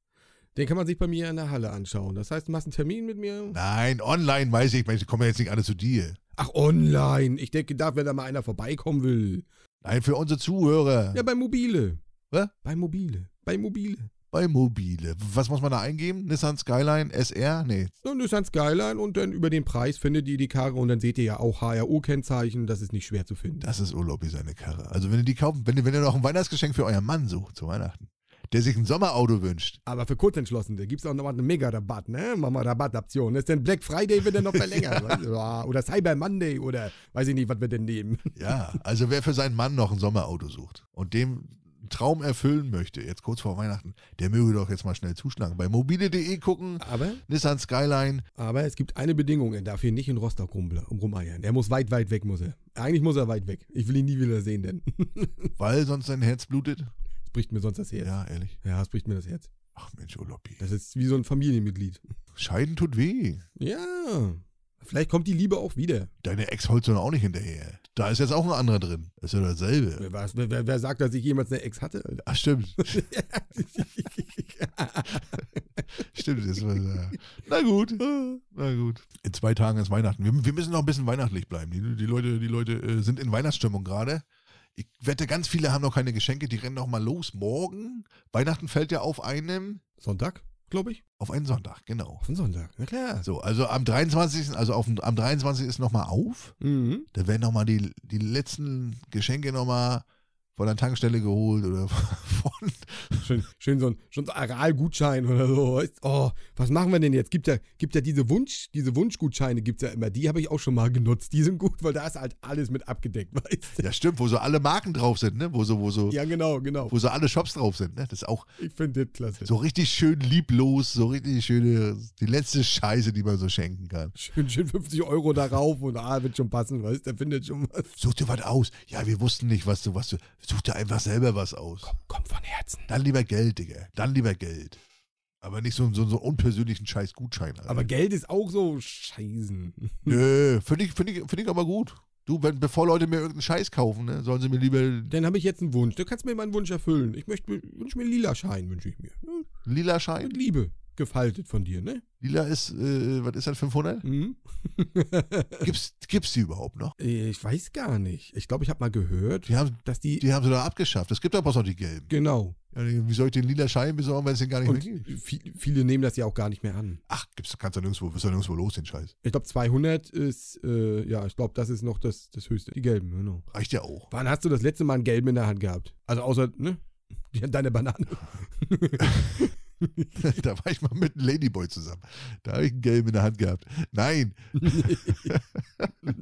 Den kann man sich bei mir in der Halle anschauen. Das heißt, du machst einen Termin mit mir. Nein, online weiß ich. Ich kommen ja jetzt nicht alle zu dir. Ach, online. Ich denke, da, wenn da mal einer vorbeikommen will. Nein, für unsere Zuhörer. Ja, bei Mobile. Was? Bei Mobile. Bei Mobile. Bei Mobile. Was muss man da eingeben? Nissan Skyline SR? Nee. Ist ein Skyline und dann über den Preis findet ihr die Karre und dann seht ihr ja auch HRO-Kennzeichen. Das ist nicht schwer zu finden. Das ist Urlaubi seine Karre. Also wenn ihr die kaufen, wenn ihr, wenn ihr noch ein Weihnachtsgeschenk für euren Mann sucht zu Weihnachten, der sich ein Sommerauto wünscht. Aber für Kurzentschlossene gibt es auch noch mal einen Mega-Rabatt, ne? Machen wir Rabattaktion. Ist denn Black Friday wird dann noch verlängert. Ja, oder Cyber Monday oder weiß ich nicht, was wir denn nehmen. Ja, also wer für seinen Mann noch ein Sommerauto sucht und dem einen Traum erfüllen möchte, jetzt kurz vor Weihnachten, der möge doch jetzt mal schnell zuschlagen. Bei mobile.de gucken, Aber, Nissan Skyline. aber es gibt eine Bedingung, er darf hier nicht in Rostock rum, rumeiern. Er muss weit, weit weg, muss er. Eigentlich muss er weit weg. Ich will ihn nie wieder sehen, denn Weil sonst dein Herz blutet? es bricht mir sonst das Herz. Ja, ehrlich. Ja, es bricht mir das Herz. Ach Mensch, Urlaubi. Das ist wie so ein Familienmitglied. Scheiden tut weh. Ja, vielleicht kommt die Liebe auch wieder. Deine Ex holt doch auch nicht hinterher. Da ist jetzt auch ein anderer drin. Das ist ja dasselbe. Wer, weiß- wer, wer, sagt, dass ich jemals eine Ex hatte? Alter? Ach, stimmt. stimmt. Das war, ja. Na gut. Na gut. In zwei Tagen ist Weihnachten. Wir, wir müssen noch ein bisschen weihnachtlich bleiben. Die, die Leute, die Leute äh, sind in Weihnachtsstimmung gerade. Ich wette, ganz viele haben noch keine Geschenke. Die rennen noch mal los. Morgen. Weihnachten fällt ja auf einem, Sonntag, glaube ich. auf einen Sonntag, genau. Auf den Sonntag, na klar. So, also am 23. Also auf, am 23. ist noch mal auf. Mhm. Da werden noch mal die, die letzten Geschenke noch mal von der Tankstelle geholt oder von. Schön, schön so ein, schon so ein Aral-Gutschein oder so. Oh, was machen wir denn jetzt? Gibt ja, gibt ja diese Wunsch, diese Wunschgutscheine gibt's ja immer. Die habe ich auch schon mal genutzt. Die sind gut, weil da ist halt alles mit abgedeckt, weißt du? Ja, stimmt, wo so alle Marken drauf sind, ne? Wo so, wo so, Ja, genau, genau. wo so alle Shops drauf sind, ne? Das ist auch Ich finde das klasse. so richtig schön lieblos, so richtig schöne, die letzte Scheiße, die man so schenken kann. Schön, schön 50 Euro darauf und ah, wird schon passen, weißt du? Der findet schon was. Such dir was aus. Ja, wir wussten nicht, was du, was du. Such dir einfach selber was aus. Kommt von Herzen. Dann lieber Geld, Digga. Dann lieber Geld. Aber nicht so, so, so einen unpersönlichen scheiß Gutschein. Alter. Aber Geld ist auch so scheißen. Nö, finde ich, find ich, find ich aber gut. Du, wenn, bevor Leute mir irgendeinen Scheiß kaufen, ne, sollen sie mir lieber Dann habe ich jetzt einen Wunsch. Du kannst mir meinen Wunsch erfüllen. Ich möchte wünsch mir einen lila Schein, wünsche ich mir. Hm, lila Schein. Mit Liebe gefaltet von dir, ne? Lila ist, äh, was ist das, 500? Mhm. Gibt's, gibt's die überhaupt noch? ich weiß gar nicht. Ich glaube, ich habe mal gehört, Die haben, dass die. die haben sie da abgeschafft. Es gibt aber bloß noch die gelben. Genau. Ja, wie soll ich den lila Schein besorgen, wenn es den gar nicht Und mehr gibt? vi- viele nehmen das ja auch gar nicht mehr an. Ach, gibt's, kannst du nirgendwo, ist doch nirgendwo los, den Scheiß. Ich glaube, 200 ist, äh, ja, ich glaube, das ist noch das, das Höchste. Die gelben, genau. Reicht ja auch. Wann hast du das letzte Mal einen gelben in der Hand gehabt? Also außer, ne? Die- Deine Banane. da war ich mal mit einem Ladyboy zusammen. Da habe ich einen gelben in der Hand gehabt. Nein.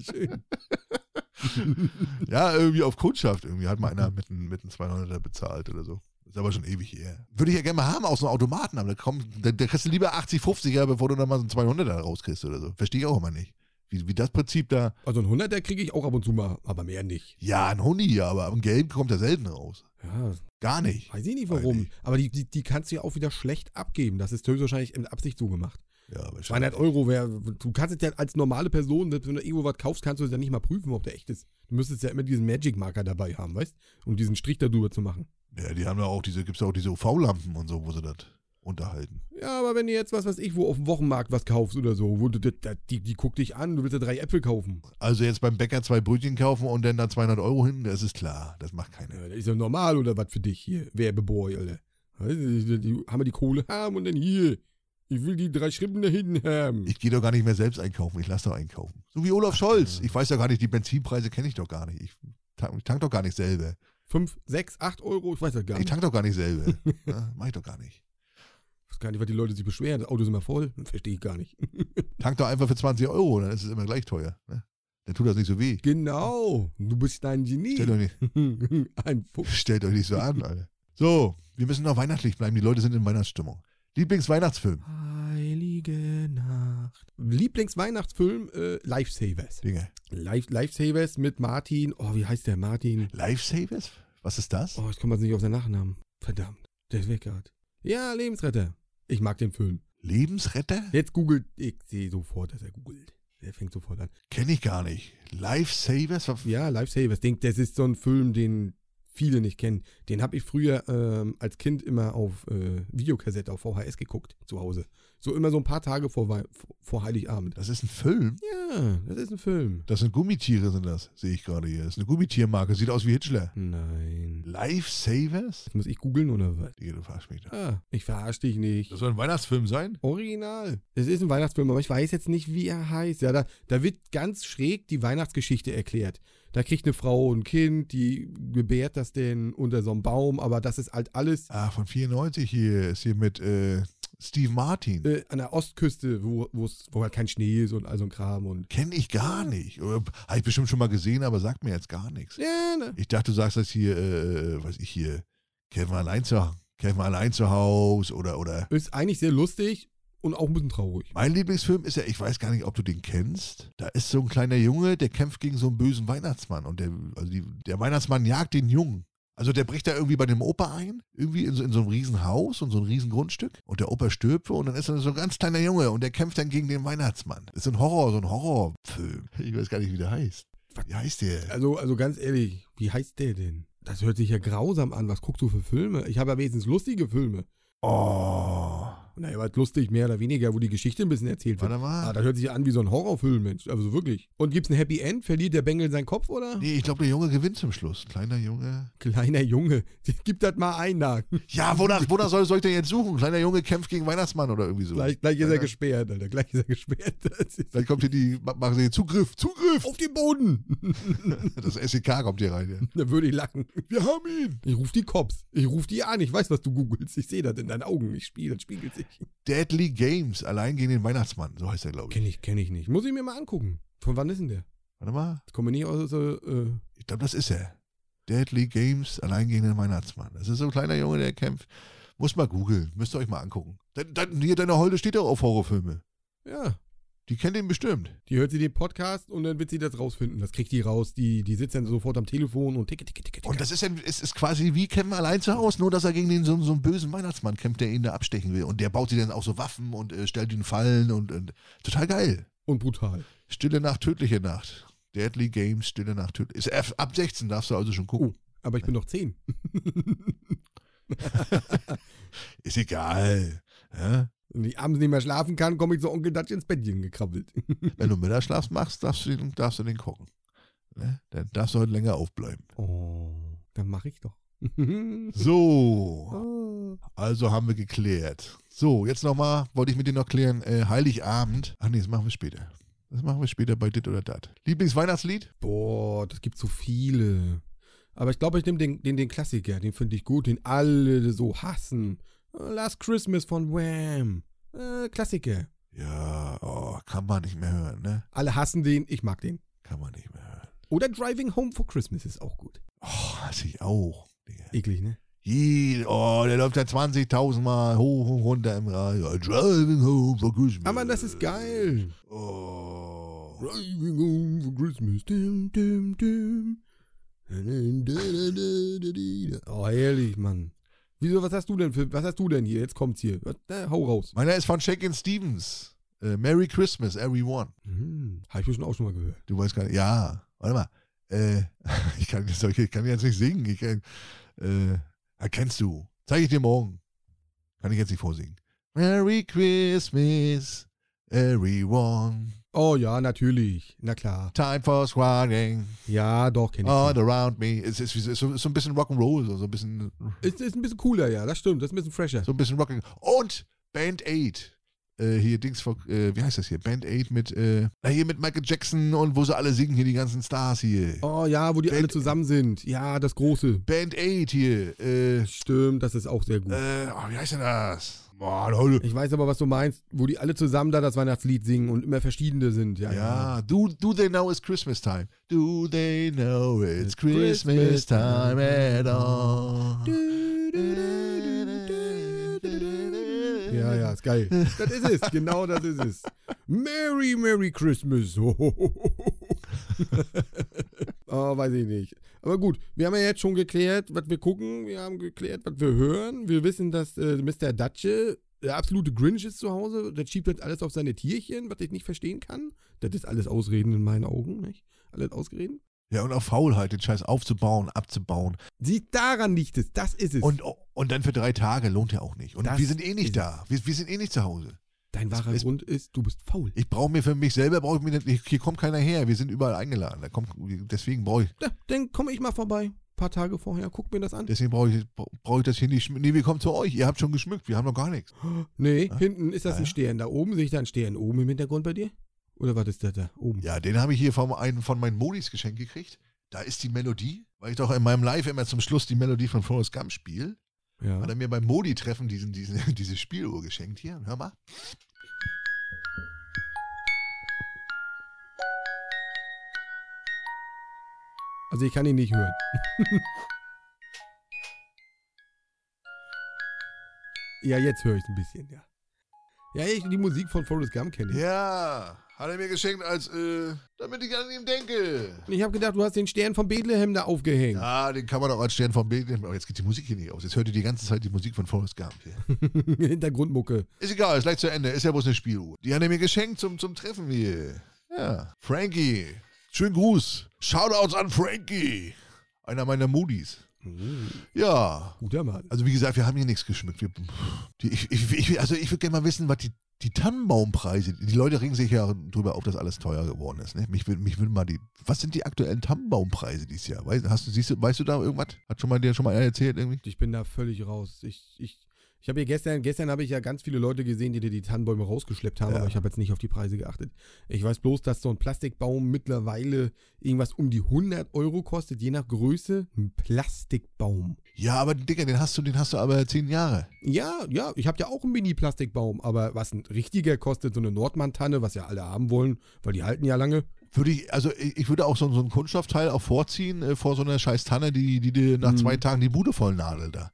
Schön. Ja, irgendwie auf Kundschaft. Irgendwie hat mal einer mit einem mit einem 200er bezahlt oder so. Ist aber schon ewig her. Würde ich ja gerne mal haben aus so einem Automaten, aber da, komm, da, da kriegst du lieber 80, 50er, bevor du dann mal so einen 200er rauskriegst oder so. Verstehe ich auch immer nicht. Wie, wie das Prinzip da. Also ein 100er kriege ich auch ab und zu mal, aber mehr nicht. Ja, ein Huni, aber am Gelb kommt er selten raus. Ja, Gar nicht. weiß ich nicht warum. nicht. Aber die, die, die kannst du ja auch wieder schlecht abgeben. Das ist höchstwahrscheinlich in Absicht so gemacht. Ja, aber 200 Euro wäre, du kannst es ja als normale Person, wenn du irgendwo was kaufst, kannst du es ja nicht mal prüfen, ob der echt ist. Du müsstest ja immer diesen Magic-Marker dabei haben, weißt Um diesen Strich da drüber zu machen. Ja, die haben ja auch diese, gibt's ja auch diese UV-Lampen und so, wo sie das unterhalten. Ja, aber wenn du jetzt was, was ich, wo auf dem Wochenmarkt was kaufst oder so, wo du, da- die, die guckt dich an, du willst ja drei Äpfel kaufen. Also jetzt beim Bäcker zwei Brötchen kaufen und dann da 200 Euro hin, das ist klar. Das macht keiner. Ja, das ist ja normal oder was für dich hier, Werbeboy, Alter. Die, die, haben wir die Kohle haben und dann hier. Ich will die drei Schrippen da hinten haben. Ich gehe doch gar nicht mehr selbst einkaufen, ich lasse doch einkaufen. So wie Olaf Scholz. Ich weiß ja gar nicht, die Benzinpreise kenne ich doch gar nicht. Ich tank, ich tank doch gar nicht selber. Fünf, sechs, acht Euro, ich weiß das gar Ich nicht. tank doch gar nicht selber. ja, mach ich doch gar nicht. Ich weiß gar nicht, was die Leute sich beschweren. Das Auto ist immer voll. Verstehe ich gar nicht. Tank doch einfach für 20 Euro, dann ist es immer gleich teuer. Ne? Dann tut das nicht so weh. genau. Du bist ein Genie. Stellt euch nicht, ein Fuchs. stellt euch nicht so an, Alter. So, wir müssen noch weihnachtlich bleiben. Die Leute sind in Weihnachtsstimmung. Lieblingsweihnachtsfilm. Heilige Nacht. Lieblingsweihnachtsfilm, äh, Lifesavers. Dinge. Life, Lifesavers mit Martin. Oh, wie heißt der Martin? Lifesavers? Was ist das? Oh, ich komme jetzt nicht auf seinen Nachnamen. Verdammt. Der ist weg gerade. Ja, Lebensretter. Ich mag den Film. Lebensretter? Jetzt googelt. Ich sehe sofort, dass er googelt. Der fängt sofort an. Kenne ich gar nicht. Lifesavers? Ja, Lifesavers. Denk, das ist so ein Film, den viele nicht kennen. Den habe ich früher ähm, als Kind immer auf äh, Videokassette, auf VHS geguckt, zu Hause. So immer so ein paar Tage vor, Wei- vor- Heiligabend. Das ist ein Film? Ja, das ist ein Film. Das sind Gummitiere, sind das, sehe ich gerade hier. Das ist eine Gummitiermarke, sieht aus wie Hitler. Nein. Lifesavers? Jetzt muss ich googeln oder was? Digga, du verarsch mich da. Ah, ich verarsche dich nicht. Das soll ein Weihnachtsfilm sein? Original. Es ist ein Weihnachtsfilm, aber ich weiß jetzt nicht, wie er heißt. Ja, da, da wird ganz schräg die Weihnachtsgeschichte erklärt. Da kriegt eine Frau ein Kind, die gebärt das denn unter so einem Baum, aber das ist halt alles Ah, von 94 hier. Ist hier mit äh, Steve Martin. äh, an der Ostküste, wo, wo halt kein Schnee ist und all so ein Kram. Und Kenne ich gar nicht. Oder habe ich bestimmt schon mal gesehen, aber sagt mir jetzt gar nichts. ja, ne? Ich dachte, du sagst das hier, äh, was ich hier, Kevin allein zu, Kevin allein zu Haus oder, oder. Ist eigentlich sehr lustig und auch ein bisschen traurig. Mein Lieblingsfilm ist ja, ich weiß gar nicht, ob du den kennst. Da ist so ein kleiner Junge, der kämpft gegen so einen bösen Weihnachtsmann. Und der, also die, der Weihnachtsmann jagt den Jungen. Also der bricht da irgendwie bei dem Opa ein, irgendwie in so, in so einem riesen Haus und so ein riesen Grundstück. Und der Opa stirbt und dann ist da so ein ganz kleiner Junge und der kämpft dann gegen den Weihnachtsmann. Das ist so ein Horror, so ein Horrorfilm. Ich weiß gar nicht, wie der heißt. Wie heißt der? Also, also ganz ehrlich, wie heißt der denn? Das hört sich ja grausam an. Was guckst du für Filme? Ich habe ja wenigstens lustige Filme. Oh. Naja, was lustig, mehr oder weniger, wo die Geschichte ein bisschen erzählt wird. Warte mal. Ah, das hört sich ja an wie so ein Horrorfilm, Mensch. Also wirklich. Und gibt's ein Happy End? Verliert der Bengel seinen Kopf, oder? Nee, ich glaube, der Junge gewinnt zum Schluss. Kleiner Junge. Kleiner Junge. Gib das mal ein nach. Ja, wonach, wonach soll, soll ich denn jetzt suchen? Kleiner Junge kämpft gegen Weihnachtsmann oder irgendwie so. Gleich, gleich ist er gesperrt, Alter. Gleich ist er gesperrt. Vielleicht kommt hier die, ma- machen sie Zugriff, Zugriff! auf den Boden. Das SEK kommt hier rein. Ja. da würde ich lachen. Wir haben ihn! Ich ruf die Cops. Ich ruf die an. Ich weiß, was du googelst. Ich sehe das in deinen Augen. Ich spiele, das spiegelt sich. Deadly Games, allein gegen den Weihnachtsmann, so heißt er, glaube ich. Kenn ich, kenn ich nicht. Muss ich mir mal angucken. Von wann ist denn der? Warte mal, Ich komme nicht aus, äh, äh, ich glaube, das ist er. Deadly Games, allein gegen den Weihnachtsmann. Das ist so ein kleiner Junge, der kämpft. Muss mal googeln, müsst ihr euch mal angucken. Dann, dann, hier, deine Holde steht doch auf Horrorfilme. ja. Die kennt ihn bestimmt. Die hört sie den Podcast und dann wird sie das rausfinden. Das kriegt die raus. Die, die sitzt dann sofort am Telefon und ticke, ticke, ticke, ticke. Und das ist, ja, es ist quasi wie Kevin allein zu Hause, nur dass er gegen den so, so einen bösen Weihnachtsmann kämpft, der ihn da abstechen will. Und der baut sich dann auch so Waffen und äh, stellt ihn Fallen und, und total geil. und brutal. Stille Nacht, tödliche Nacht. Deadly Games, Stille Nacht, tödliche. Ist F- ab 16 darfst du also schon gucken. Aber ich bin noch zehn. Ist egal. Ja? Wenn ich abends nicht mehr schlafen kann, komme ich zu Onkel Dutch ins Bettchen gekrabbelt. Wenn du Mittagsschlaf machst, darfst du den, darfst du den gucken. Ne? Dann darfst du heute länger aufbleiben. Oh, dann mache ich doch. So, Oh. also haben wir geklärt. So, jetzt nochmal, wollte ich mit dir noch klären, äh, Heiligabend. Ach nee, das machen wir später. Das machen wir später bei Dit oder Dat. Lieblingsweihnachtslied? Boah, das gibt so viele. Aber ich glaube, ich nehme den, den, den Klassiker. Den finde ich gut, den alle so hassen. Last Christmas von Wham. Äh, Klassiker. Ja, oh, kann man nicht mehr hören, ne? Alle hassen den, ich mag den. Kann man nicht mehr hören. Oder Driving Home for Christmas ist auch gut. Oh, hasse ich auch. Digga. Eklig, ne? Oh, der läuft ja 20.000 Mal hoch und runter im Radio. Driving home for Christmas. Aber das ist geil. Oh. Driving home for Christmas. Dim, dim, dim. Oh, herrlich, Mann. Wieso, was hast du denn für, was hast du denn hier? Jetzt kommt's hier. Äh, hau raus. Meiner ist von Shakin' Stevens. Äh, Merry Christmas, everyone. Hm, hab ich bestimmt auch schon mal gehört. Du weißt gar nicht. Ja, warte mal. Äh, ich, kann, ich kann jetzt nicht singen. Ich kann, äh, erkennst du. Zeig ich dir morgen. Kann ich jetzt nicht vorsingen. Merry Christmas, everyone. Oh ja, natürlich. Na klar. Time for squatting Ja, doch, kenn ich. all schon. around me. Es ist, ist so, ist so ein bisschen Rock'n'Roll, so, so ein bisschen, Ist, ist ein bisschen cooler, ja, das stimmt. Das ist ein bisschen fresher. so ein bisschen Rocking. Und Band 8. Äh, hier Dings vor, äh, wie heißt das hier? Band 8 mit, äh, na hier mit Michael Jackson und wo sie alle singen, hier die ganzen Stars hier. Oh ja, wo die Band- alle zusammen sind. Ja, das große. Band 8 hier, äh, Stimmt, das ist auch sehr gut. äh, oh, wie heißt denn das? Boah. Ich weiß aber, was du meinst, wo die alle zusammen da das Weihnachtslied singen und immer verschiedene sind. Ja, Ja, do, do they know it's Christmas time? Do they know it's It's Christmas Christmas time at all? Ja, ja, ist geil. Das ist es, genau das ist es. Merry, Merry Christmas. oh, weiß ich nicht. Aber gut, wir haben ja jetzt schon geklärt, was wir gucken. Wir haben geklärt, was wir hören. Wir wissen, dass äh, Mr. Datsche der absolute Grinch ist zu Hause. Der schiebt jetzt alles auf seine Tierchen, was ich nicht verstehen kann. Das ist alles Ausreden in meinen Augen, nicht? Alles Ausreden. Ja, und auch Faulheit, den Scheiß aufzubauen, abzubauen. Sieht daran liegt es, das ist es. Und, und dann für drei Tage lohnt ja auch nicht. Und Das wir sind eh nicht da. Wir, wir sind eh nicht zu Hause. Dein wahrer es- Grund ist, du bist faul. Ich brauche mir für mich selber, brauche ich mir nicht, hier kommt keiner her. Wir sind überall eingeladen. Da kommt, deswegen brauche ich, Ja, dann komme ich mal vorbei. Ein paar Tage vorher, guck mir das an. deswegen brauche ich, brauche ich das hier nicht schmücken. Nee, wir kommen zu euch. Ihr habt schon geschmückt. Wir haben noch gar nichts. Nee, Ja? hinten ist das Ja, ein. Stern. Da oben sehe ich da einen Stern oben im Hintergrund bei dir? Oder was ist das da oben? Ja, den habe ich hier von einem von meinen Modis geschenkt gekriegt. Da ist die Melodie, weil ich doch in meinem Live immer zum Schluss die Melodie von Forrest Gump spiele. Ja. Hat er mir beim Modi-Treffen diesen, diesen, diese Spieluhr geschenkt. Hier, hör mal. Also ich kann ihn nicht hören. ja, jetzt höre ich ein bisschen, ja. Ja, ich, die Musik von Forrest Gump kenne ich. Ja, hat er mir geschenkt, als, äh, damit ich an ihn denke. Und ich habe gedacht, du hast den Stern von Bethlehem da aufgehängt. Ja, den kann man auch als Stern vom Bild nehmen. Aber jetzt geht die Musik hier nicht aus. Jetzt hört ihr die ganze Zeit die Musik von Forrest Gump hier. Hintergrundmucke. Ist egal, ist gleich zu Ende. Ist ja bloß eine Spieluhr. Die hat er mir geschenkt zum, zum Treffen hier. Ja. Frankie. Schönen Gruß. Shoutouts an Frankie. Einer meiner Moodies. Ja. Guter Mann. Also wie gesagt, wir haben hier nichts geschmückt. Wir, die, ich, ich, also ich würde gerne mal wissen, was die, die Tannenbaumpreise, die Leute regen sich ja drüber auf, dass alles teuer geworden ist. Ne? Mich, würde mich würde mal die, was sind die aktuellen Tannenbaumpreise dieses Jahr? Weißt, hast du, siehst du, weißt du da irgendwas? Hat schon mal dir schon mal erzählt irgendwie? Ich bin da völlig raus. Ich, ich, ich habe hier gestern, gestern habe ich ja ganz viele Leute gesehen, die dir die Tannenbäume rausgeschleppt haben, Ja. aber ich habe jetzt nicht auf die Preise geachtet. Ich weiß bloß, dass so ein Plastikbaum mittlerweile irgendwas um die 100 Euro kostet, je nach Größe. Ein Plastikbaum. Ja, aber Digga, den hast du, den hast du aber zehn Jahre. Ja, ja, ich habe ja auch einen Mini-Plastikbaum, aber was ein richtiger kostet, so eine Nordmann-Tanne, was ja alle haben wollen, weil die halten ja lange. Würde ich, also ich würde auch so, so ein Kunststoffteil auch vorziehen äh, vor so einer scheiß Tanne, die, die dir nach Mhm. zwei Tagen die Bude voll nadelt da.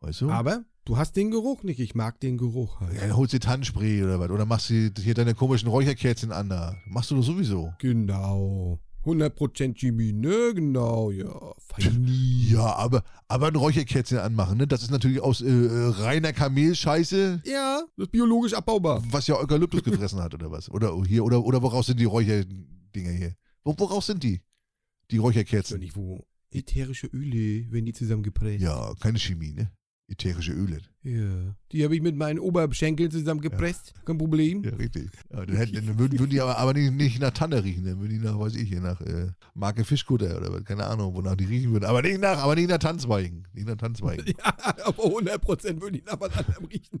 Weißt du? Aber du hast den Geruch nicht. Ich mag den Geruch halt. ja, dann holst du Tannenspray oder was. Oder machst du hier deine komischen Räucherkerzen an da. Machst du doch sowieso. Genau. 100% Chemie, ne? Genau, ja. Feini. Ja, aber, aber ein Räucherkerzchen anmachen, ne? Das ist natürlich aus äh, äh, reiner Kamelscheiße, Ja, das ist biologisch abbaubar. was ja Eukalyptus gefressen hat oder was. Oder hier, oder, oder woraus sind die Räucherdinger hier? Wo, woraus sind die? Die Räucherkerzen. nicht wo. Ätherische Öle, wenn die zusammen gepresst. Ja, keine Chemie, ne? Ätherische Öle. Ja. Die habe ich mit meinen Oberschenkeln zusammen gepresst. Kein Problem. Ja, richtig. Ja, dann, hätten, dann würden, würden die aber, aber nicht, nicht nach Tanne riechen, dann würden die nach, weiß ich, nach äh, Marke Fischkutter oder keine Ahnung, wonach die riechen würden. Aber nicht nach, aber nicht nach Tanzweigen. Nicht nach Tanzweigen. Ja, aber 100% würde ich nach was anderem riechen.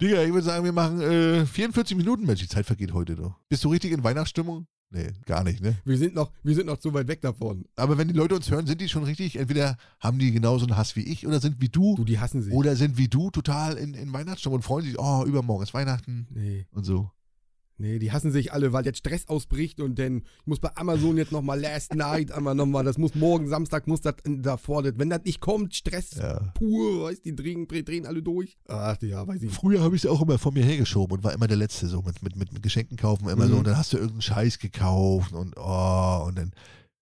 Digga, ich würde sagen, wir machen äh, 44 Minuten, Mensch, die Zeit vergeht heute doch. Bist du richtig in Weihnachtsstimmung? Nee, gar nicht, ne? Wir sind noch, wir sind noch zu weit weg davon. Aber wenn die Leute uns hören, sind die schon richtig, entweder haben die genauso einen Hass wie ich oder sind wie du, Du, die hassen sich. oder sind wie du total in, in Weihnachtsstimmung und freuen sich, oh, übermorgen ist Weihnachten nee. und so. Nee, die hassen sich alle, weil jetzt Stress ausbricht und dann ich muss bei Amazon jetzt nochmal Last Night einmal nochmal, das muss morgen Samstag, muss das davor, das, wenn das nicht kommt, Stress Ja. pur, weißt die drehen, drehen alle durch. Ach ja, weiß ich nicht. Früher habe ich es auch immer von mir hergeschoben und war immer der Letzte so mit, mit, mit, mit Geschenken kaufen immer Mhm. so und dann hast du irgendeinen Scheiß gekauft und oh und dann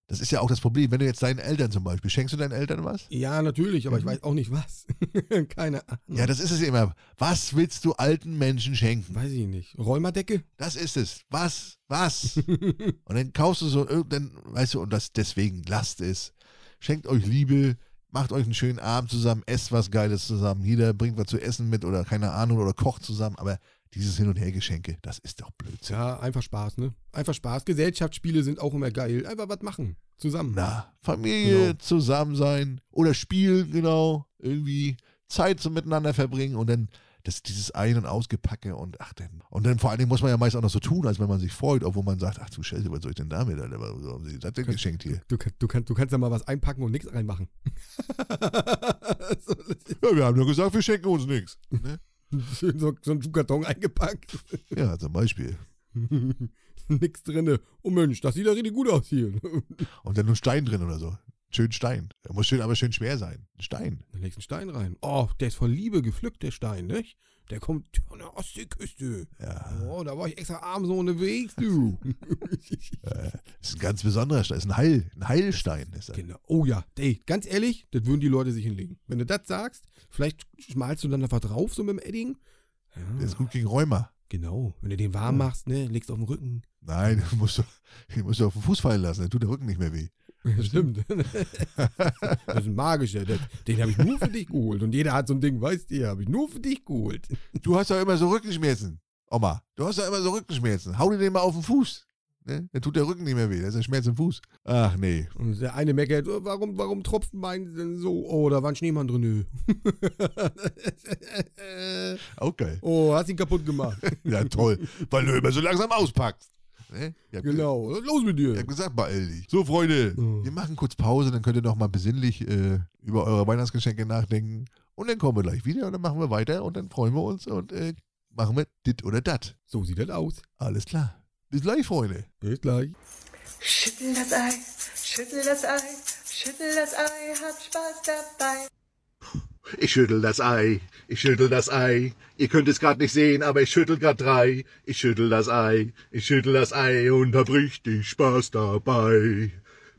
das ist ja auch das Problem, wenn du jetzt deinen Eltern zum Beispiel, schenkst du deinen Eltern was? Ja, natürlich, aber ich Mhm. weiß auch nicht was. Keine Ahnung. Ja, das ist es immer. Was willst du alten Menschen schenken? Weiß ich nicht. Räumerdecke? Das ist es. Was? Was? und dann kaufst du so irgendein, weißt du, und das deswegen lasst es. Schenkt euch Liebe, macht euch einen schönen Abend zusammen, esst was Geiles zusammen. Jeder bringt was zu essen mit oder keine Ahnung oder kocht zusammen, aber dieses Hin- und Her-Geschenke, das ist doch Blödsinn. Ja, einfach Spaß, ne? Einfach Spaß. Gesellschaftsspiele sind auch immer geil. Einfach was machen. Zusammen. Na, Familie, Genau. zusammen sein oder spielen, genau. Irgendwie Zeit zum Miteinander verbringen und dann das, dieses Ein- und Ausgepacke und ach denn. Und dann vor allen Dingen muss man ja meist auch noch so tun, als wenn man sich freut, obwohl man sagt, ach du Scheiße, was soll ich denn damit, Alter? Was haben Sie das denn geschenkt hier? Du, kann- du, kann, du kannst ja mal was einpacken und nichts reinmachen. so, Ja, wir haben nur gesagt, wir schenken uns nichts. Ne? Schön so, so einen Karton eingepackt. Ja, zum Beispiel. Nix drinne. Oh Mensch, das sieht ja richtig gut aus hier. Und dann nur Stein drin oder so. Schön Stein. Der muss schön, aber schön schwer sein. Ein Stein. Dann legst du einen Stein rein. Oh, der ist von Liebe gepflückt, der Stein, nicht? Der kommt von der Ostseeküste. Ja. Oh, da war ich extra abends so unterwegs, du. Äh, ist ein ganz besonderer Stein. Ist ein, Heil, ein Heilstein. Ist das. genau. Oh ja, ey, ganz ehrlich, das würden die Leute sich hinlegen. Wenn du das sagst, vielleicht schmalst du dann einfach drauf, so mit dem Edding. Ja, Der ist gut gegen Rheuma. genau. Wenn du den warm machst, ne, legst auf den Rücken. Nein, den musst du, den musst du auf den Fuß fallen lassen. Dann tut der Rücken nicht mehr weh. Ja, stimmt. das ist ein magischer. Das, den habe ich nur für dich geholt. Und jeder hat so ein Ding, weißt du, habe ich nur für dich geholt. Du hast doch immer so Rückenschmerzen. Oma, du hast doch immer so Rückenschmerzen. Hau dir den mal auf den Fuß. Ne? Dann tut der Rücken nicht mehr weh. Das ist ein Schmerz im Fuß. Ach nee. Und der eine meckert, oh, warum, warum tropft mein denn so? Oh, da war ein Schneemann drin. Okay. oh, hast ihn kaputt gemacht. Ja, toll. Weil du immer so langsam auspackst. Ne? Genau. Was ist los mit dir? Ich hab gesagt, beeil So, Freunde, Oh. wir machen kurz Pause, dann könnt ihr noch mal besinnlich äh, über eure Weihnachtsgeschenke nachdenken. Und dann kommen wir gleich wieder und dann machen wir weiter und dann freuen wir uns und äh, machen wir dit oder dat. So sieht das aus. Alles klar. Bis gleich, Freunde. Bis gleich. Schüttel das Ei, schüttel das Ei, schüttel das Ei, hab Spaß dabei. Ich schüttel das Ei, ich schüttel das Ei. Ihr könnt es grad nicht sehen, aber ich schüttel grad drei. Ich schüttel das Ei, ich schüttel das Ei und hab richtig Spaß dabei.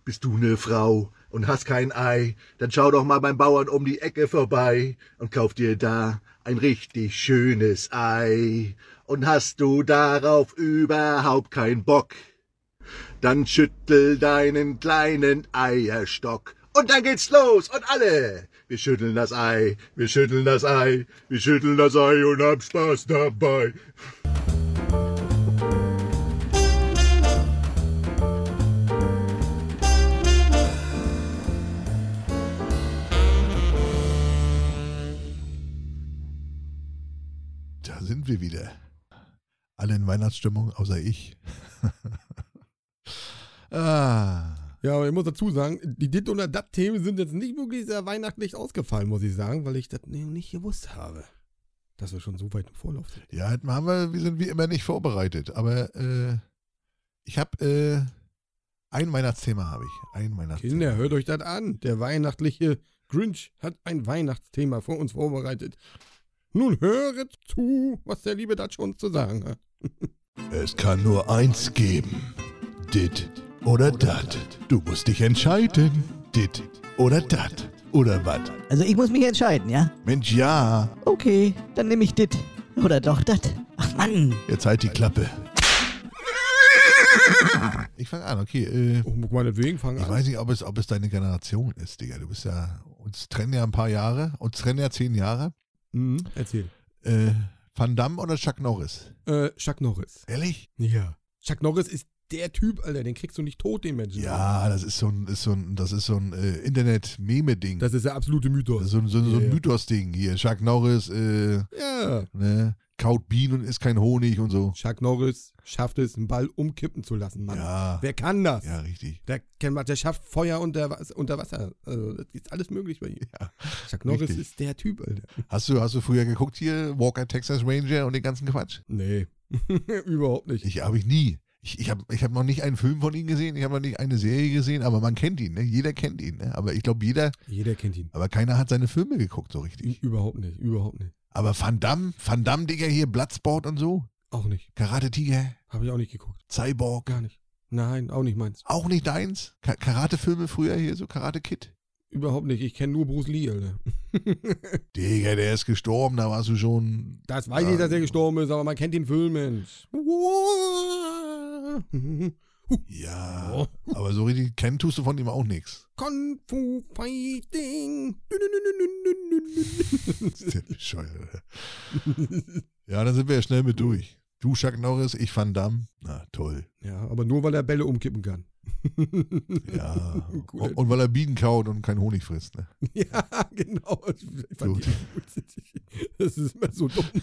Bist du ne Frau und hast kein Ei, dann schau doch mal beim Bauern um die Ecke vorbei und kauf dir da ein richtig schönes Ei. Und hast du darauf überhaupt keinen Bock, dann schüttel deinen kleinen Eierstock. Und dann geht's los und alle. Wir schütteln das Ei, wir schütteln das Ei, wir schütteln das Ei und hab Spaß dabei. Da sind wir wieder. Alle in Weihnachtsstimmung, außer ich. ah. Ja, aber ich muss dazu sagen, die Dit- oder Dat-Themen sind jetzt nicht wirklich sehr weihnachtlich ausgefallen, muss ich sagen, weil ich das nicht gewusst habe. Dass wir schon so weit im Vorlauf sind. Ja, haben wir, wir sind wie immer nicht vorbereitet. Aber äh, ich habe äh, ein Weihnachtsthema habe ich. Ein Weihnachtsthema. Kinder, hört euch das an. Der weihnachtliche Grinch hat ein Weihnachtsthema für uns vorbereitet. Nun höret zu, was der liebe Dutch uns zu sagen hat. Es kann nur eins geben. Dit oder dat. Du musst dich entscheiden. Dit oder dat. Oder wat? Also ich muss mich entscheiden, ja? Mensch, ja. Okay, dann nehme ich dit. Oder doch dat. Ach Mann. Jetzt halt die Klappe. Ich fange an, okay. Äh, Oh, meinetwegen, fangen ich an. weiß nicht, ob es, ob es deine Generation ist, Digga. Du bist ja, uns trennen ja ein paar Jahre. Uns trennen ja zehn Jahre. Mhm, erzähl. Äh, Van Damme oder Chuck Norris? Äh, Chuck Norris. Ehrlich? Ja. Chuck Norris ist der Typ, Alter, den kriegst du nicht tot, den Menschen. Ja, das ist so ein, ist so ein, das ist so ein äh, Internet-Meme-Ding. Das ist der absolute Das Mythos. ist so, ein- so, so Ja, ein. Mythos-Ding hier. Chuck Norris, äh, Ja. ne, kaut Bienen und isst kein Honig und so. Chuck Norris schafft es, einen Ball umkippen zu lassen, Mann. Ja, Wer kann das? ja, richtig. Der, der schafft Feuer unter, unter Wasser. Also, das ist alles möglich bei ihm. Ja, Chuck Norris richtig. ist der Typ, Alter. Hast du, hast du früher geguckt hier, Walker Texas Ranger und den ganzen Quatsch? Nee. Überhaupt nicht. Ich habe ich nie. Ich, ich habe ich hab noch nicht einen Film von ihm gesehen, ich habe noch nicht eine Serie gesehen, aber man kennt ihn, ne? Jeder kennt ihn, ne? Aber ich glaube, jeder, Jeder kennt ihn. aber keiner hat seine Filme geguckt so richtig. Überhaupt nicht. Überhaupt nicht. Aber Van Damme, Van Damme, Digga, hier, Bloodsport und so, Auch nicht. Karate Tiger, Habe ich auch nicht geguckt. Cyborg, Gar nicht. Nein, auch nicht meins. auch nicht deins? Ka Karate-Filme früher hier, so Karate Kid? Überhaupt nicht. Ich kenne nur Bruce Lee, Alter. Digga, der ist gestorben, da warst du schon. Das weiß Ja. ich, dass er gestorben ist, aber man kennt den Film, Mensch. Ja, aber so richtig kennen tust du von ihm auch nichts. Kung Fu Fighting. Ist der bescheuert. Ja, dann sind wir ja schnell mit durch. Du, Chuck Norris, ich Van Damme. Na, toll. Ja, aber nur weil er Bälle umkippen kann. Ja. Guter und, weil er Bienen kaut und keinen Honig frisst, ne? Ja, genau. Gut. gut. Das ist immer so dumm.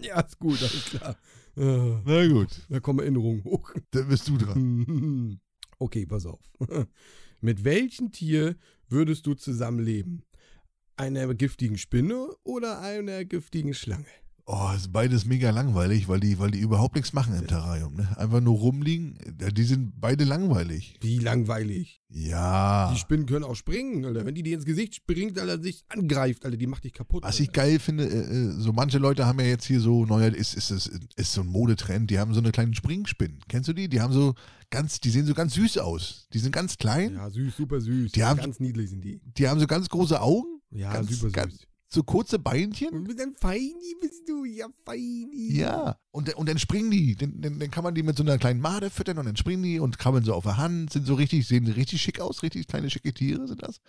ja, ist gut, alles klar. Na gut, Da kommen Erinnerungen hoch. dann bist du dran. Okay, pass auf. Mit welchem Tier würdest du zusammenleben? Einer giftigen Spinne oder einer giftigen Schlange? Oh, ist beides mega langweilig, weil die, weil die überhaupt nichts machen im Terrarium. Ne? Einfach nur rumliegen. Die sind beide langweilig. Wie langweilig. Ja. Die Spinnen können auch springen, Alter. Wenn die dir ins Gesicht springt, Alter, sich angreift, Alter, die macht dich kaputt. Was Alter. ich geil finde, äh, äh, so manche Leute haben ja jetzt hier so neuer, ist, ist, ist, ist so ein Modetrend, die haben so eine kleine Springspinnen. Kennst du die? Die haben so ganz, die sehen so ganz süß aus. Die sind ganz klein, Ja, süß, super süß. Die haben- ganz niedlich sind die. die haben so ganz große Augen, Ja, Ganz- super ganz- süß. So kurze Beinchen. Und bist ein Feini bist du, ja, Feini. Ja, und, und dann springen die. Dann, dann, dann kann man die mit so einer kleinen Made füttern und dann springen die und krabbeln so auf der Hand, sind so richtig, sehen richtig schick aus, richtig kleine schicke Tiere sind das.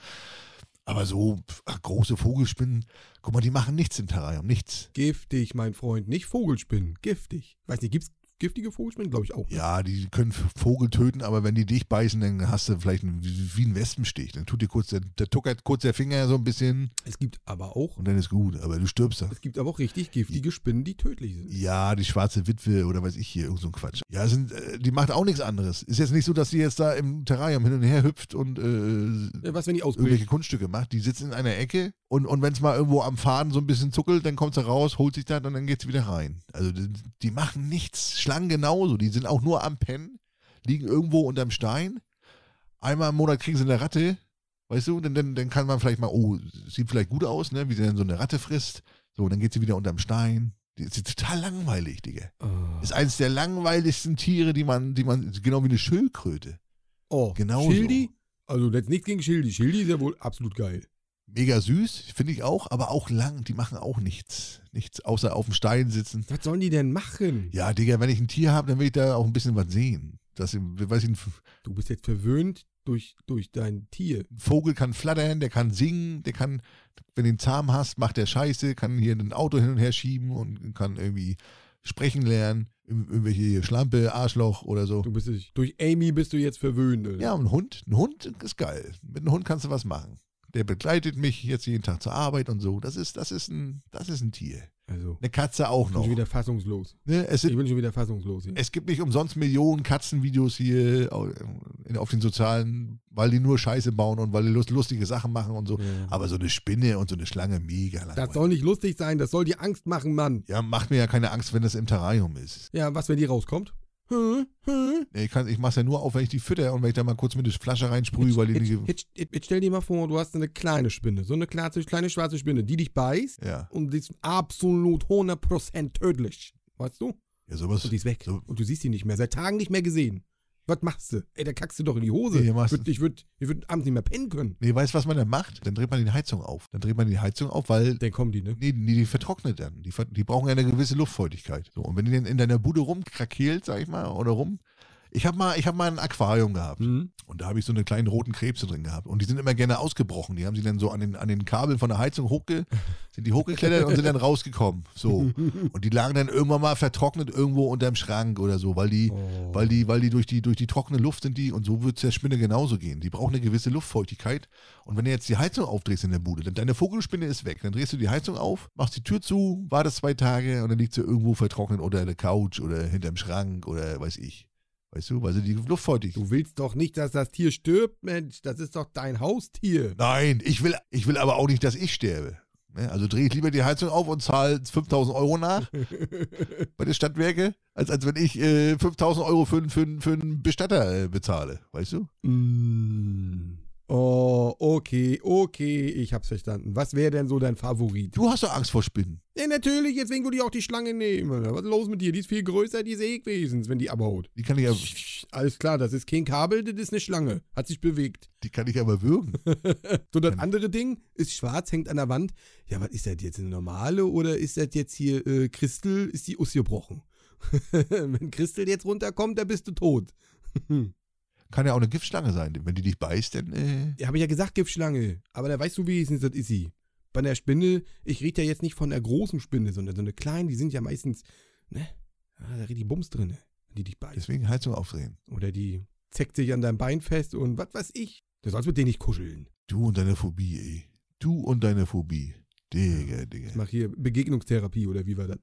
Aber so pf, große Vogelspinnen, guck mal, die machen nichts im Terrarium, nichts. Giftig, mein Freund. Nicht Vogelspinnen, giftig. Weiß nicht, gibt's giftige Vogelspinnen? Glaube ich auch. Ja, die können Vogel töten, aber wenn die dich beißen, dann hast du vielleicht einen, wie wie ein Wespenstich. Dann tut dir kurz der, der tuckert kurz der Finger so ein bisschen Es gibt aber auch, und dann ist gut, aber du stirbst da. es gibt aber auch richtig giftige Spinnen, die tödlich sind. Ja, die schwarze Witwe oder weiß ich hier, irgend so ein Quatsch. Ja, sind, äh, die macht auch nichts anderes. Ist jetzt nicht so, dass sie jetzt da im Terrarium hin und her hüpft und äh, Ja, Was, wenn die irgendwelche? Kunststücke macht. Die sitzt in einer Ecke und, und wenn es mal irgendwo am Faden so ein bisschen zuckelt, dann kommt sie raus, holt sich das und dann geht sie wieder rein. Also die, die machen nichts. Schlangen genauso. Die sind auch nur am Pennen, liegen irgendwo unterm Stein. Einmal im Monat kriegen sie eine Ratte. Weißt du, dann, dann, dann kann man vielleicht mal, oh, sieht vielleicht gut aus, ne? wie sie dann so eine Ratte frisst. So, dann geht sie wieder unterm Stein. Die ist total langweilig, Digga. Oh. Ist eines der langweiligsten Tiere, die man, die man, genau wie eine Schildkröte. oh. Genauso. Schildi? Also jetzt nichts gegen Schildi. Schildi ist ja wohl absolut geil. Mega süß, finde ich auch, aber auch lang. Die machen auch nichts. Nichts, außer auf dem Stein sitzen. Was sollen die denn machen? Ja, Digga, wenn ich ein Tier habe, dann will ich da auch ein bisschen was sehen. Das, weiß ich, ein Du bist jetzt verwöhnt durch, durch dein Tier. Vogel kann flattern, der kann singen, der kann, wenn du ihn zahm hast, macht der Scheiße, kann hier ein Auto hin und her schieben und kann irgendwie sprechen lernen. Ir- Irgendwelche Schlampe, Arschloch oder so. Du bist durch Amy bist du jetzt verwöhnt. Ja, und ein Hund, ein Hund ist geil. Mit einem Hund kannst du was machen. Der begleitet mich jetzt jeden Tag zur Arbeit und so. Das ist, das ist ein, das ist ein Tier. Also, Eine Katze auch ich bin noch. schon wieder fassungslos. Ne? Es, Ich sind, bin schon wieder fassungslos. Hier. es gibt nicht umsonst Millionen Katzenvideos hier auf den sozialen, weil die nur Scheiße bauen und weil die lust, lustige Sachen machen und so. Ja. Aber so eine Spinne und so eine Schlange, mega langweilig. Das soll nicht lustig sein, das soll dir Angst machen, Mann. Ja, macht mir ja keine Angst, wenn das im Terrarium ist. Ja, was, wenn die rauskommt? Hm, hm. Ich, kann, ich mach's ja nur auf, wenn ich die fütter und wenn ich da mal kurz mit der Flasche reinsprühe, weil die Jetzt, jetzt, jetzt, stell dir mal vor, du hast eine kleine Spinne, so eine kleine, kleine schwarze Spinne, die dich beißt Ja, und die ist absolut 100% tödlich. Weißt du? ja sowas. Und die ist weg. So, Und du siehst die nicht mehr, seit Tagen nicht mehr gesehen. Was machst du? Ey, da kackst du doch in die Hose. Nee, ich würde ich würd, würd abends nicht mehr pennen können. nee, weißt du, was man dann macht? Dann dreht man die Heizung auf. Dann dreht man die Heizung auf, weil Dann kommen die, ne? Nee, nee, die vertrocknet dann. Die, die brauchen ja eine gewisse Luftfeuchtigkeit. So, und wenn die dann in deiner Bude rumkrakeelt, sag ich mal, oder rum. Ich habe mal, ich hab mal ein Aquarium gehabt. Mhm. Und da habe ich so eine kleinen roten Krebse drin gehabt. Und die sind immer gerne ausgebrochen. Die haben sie dann so an den, an den Kabeln von der Heizung hochge, sind die hochgeklettert und sind dann rausgekommen. So. Und die lagen dann irgendwann mal vertrocknet irgendwo unterm Schrank oder so, weil die, Oh. weil die, weil die durch die, durch die trockene Luft sind die, und so wird es der Spinne genauso gehen. Die braucht eine gewisse Luftfeuchtigkeit. Und wenn du jetzt die Heizung aufdrehst in der Bude, dann deine Vogelspinne ist weg. Dann drehst du die Heizung auf, machst die Tür zu, wartest zwei Tage und dann liegt sie irgendwo vertrocknet unter der Couch oder hinterm Schrank oder weiß ich. Weißt du, weil sie die luftfeuchtig Du willst doch nicht, dass das Tier stirbt, Mensch. Das ist doch dein Haustier. Nein, ich will, ich will aber auch nicht, dass ich sterbe. Ne, Also drehe ich lieber die Heizung auf und zahle 5000 Euro nach bei den Stadtwerke, als, als wenn ich äh, 5000 Euro für, für, für einen Bestatter äh, bezahle. Weißt du? Mm. Oh, okay, okay, ich hab's verstanden. Was wäre denn so dein Favorit? Du hast doch Angst vor Spinnen. Ja, natürlich, deswegen würde ich auch die Schlange nehmen. Was ist los mit dir? Die ist viel größer, die ist Ekwesens, wenn die abhaut. Die kann ich ja, Alles klar, das ist kein Kabel, das ist eine Schlange. Hat sich bewegt. die kann ich aber würgen. So, das andere Ding ist schwarz, hängt an der Wand. Ja, was ist das jetzt, eine normale oder ist das jetzt hier äh, Christel, ist die ausgebrochen? wenn Christel jetzt runterkommt, dann bist du tot. Kann ja auch eine Giftschlange sein. Wenn die dich beißt, dann. Äh, Ja, habe ich ja gesagt, Giftschlange. Aber da weißt du wenigstens, das ist sie. Bei der Spinne, ich rede ja jetzt nicht von der großen Spinne, sondern so eine kleine, die sind ja meistens, ne? Ja, da richtig Bums drin, die dich beißt. deswegen Heizung aufdrehen. Oder die zeckt sich an deinem Bein fest und was weiß ich. Du sollst mit denen nicht kuscheln. Du und deine Phobie, ey. Du und deine Phobie. Digga, Ich Digga. mach hier Begegnungstherapie oder wie war das?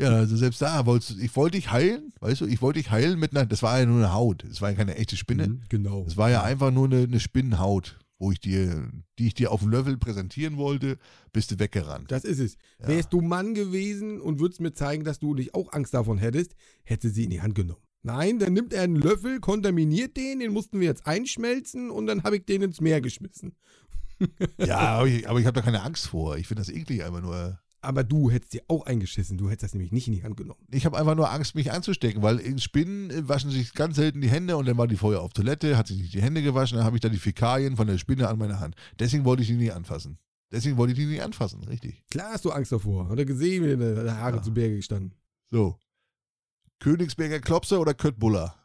Ja, also selbst da, wolltest, du- ich wollte dich heilen, weißt du, ich wollte dich heilen mit einer, das war ja nur eine Haut, das war ja keine echte Spinne. Mhm, genau. Das war ja einfach nur eine, eine Spinnenhaut. wo ich dir, die ich dir auf dem Löffel präsentieren wollte, bist du weggerannt. Das ist es. Ja. Wärst du Mann gewesen und würdest mir zeigen, dass du nicht auch Angst davon hättest, hätte sie in die Hand genommen. Nein, dann nimmt er einen Löffel, kontaminiert den, den mussten wir jetzt einschmelzen und dann habe ich den ins Meer geschmissen. Ja, aber ich, habe da keine Angst vor. Ich finde das eklig einfach nur. Aber du hättest dir auch eingeschissen, du hättest das nämlich nicht in die Hand genommen. Ich habe einfach nur Angst, mich anzustecken, weil in Spinnen äh, waschen sich ganz selten die Hände und dann war die vorher auf Toilette, hat sich nicht die Hände gewaschen, dann habe ich da die Fäkalien von der Spinne an meiner Hand. Deswegen wollte ich die nie anfassen. Deswegen wollte ich die nie anfassen, richtig. Klar hast du Angst davor. Hat er gesehen, wie deine Haare Ja. zu Berge gestanden. So. Königsberger Klopse oder Köttbullar?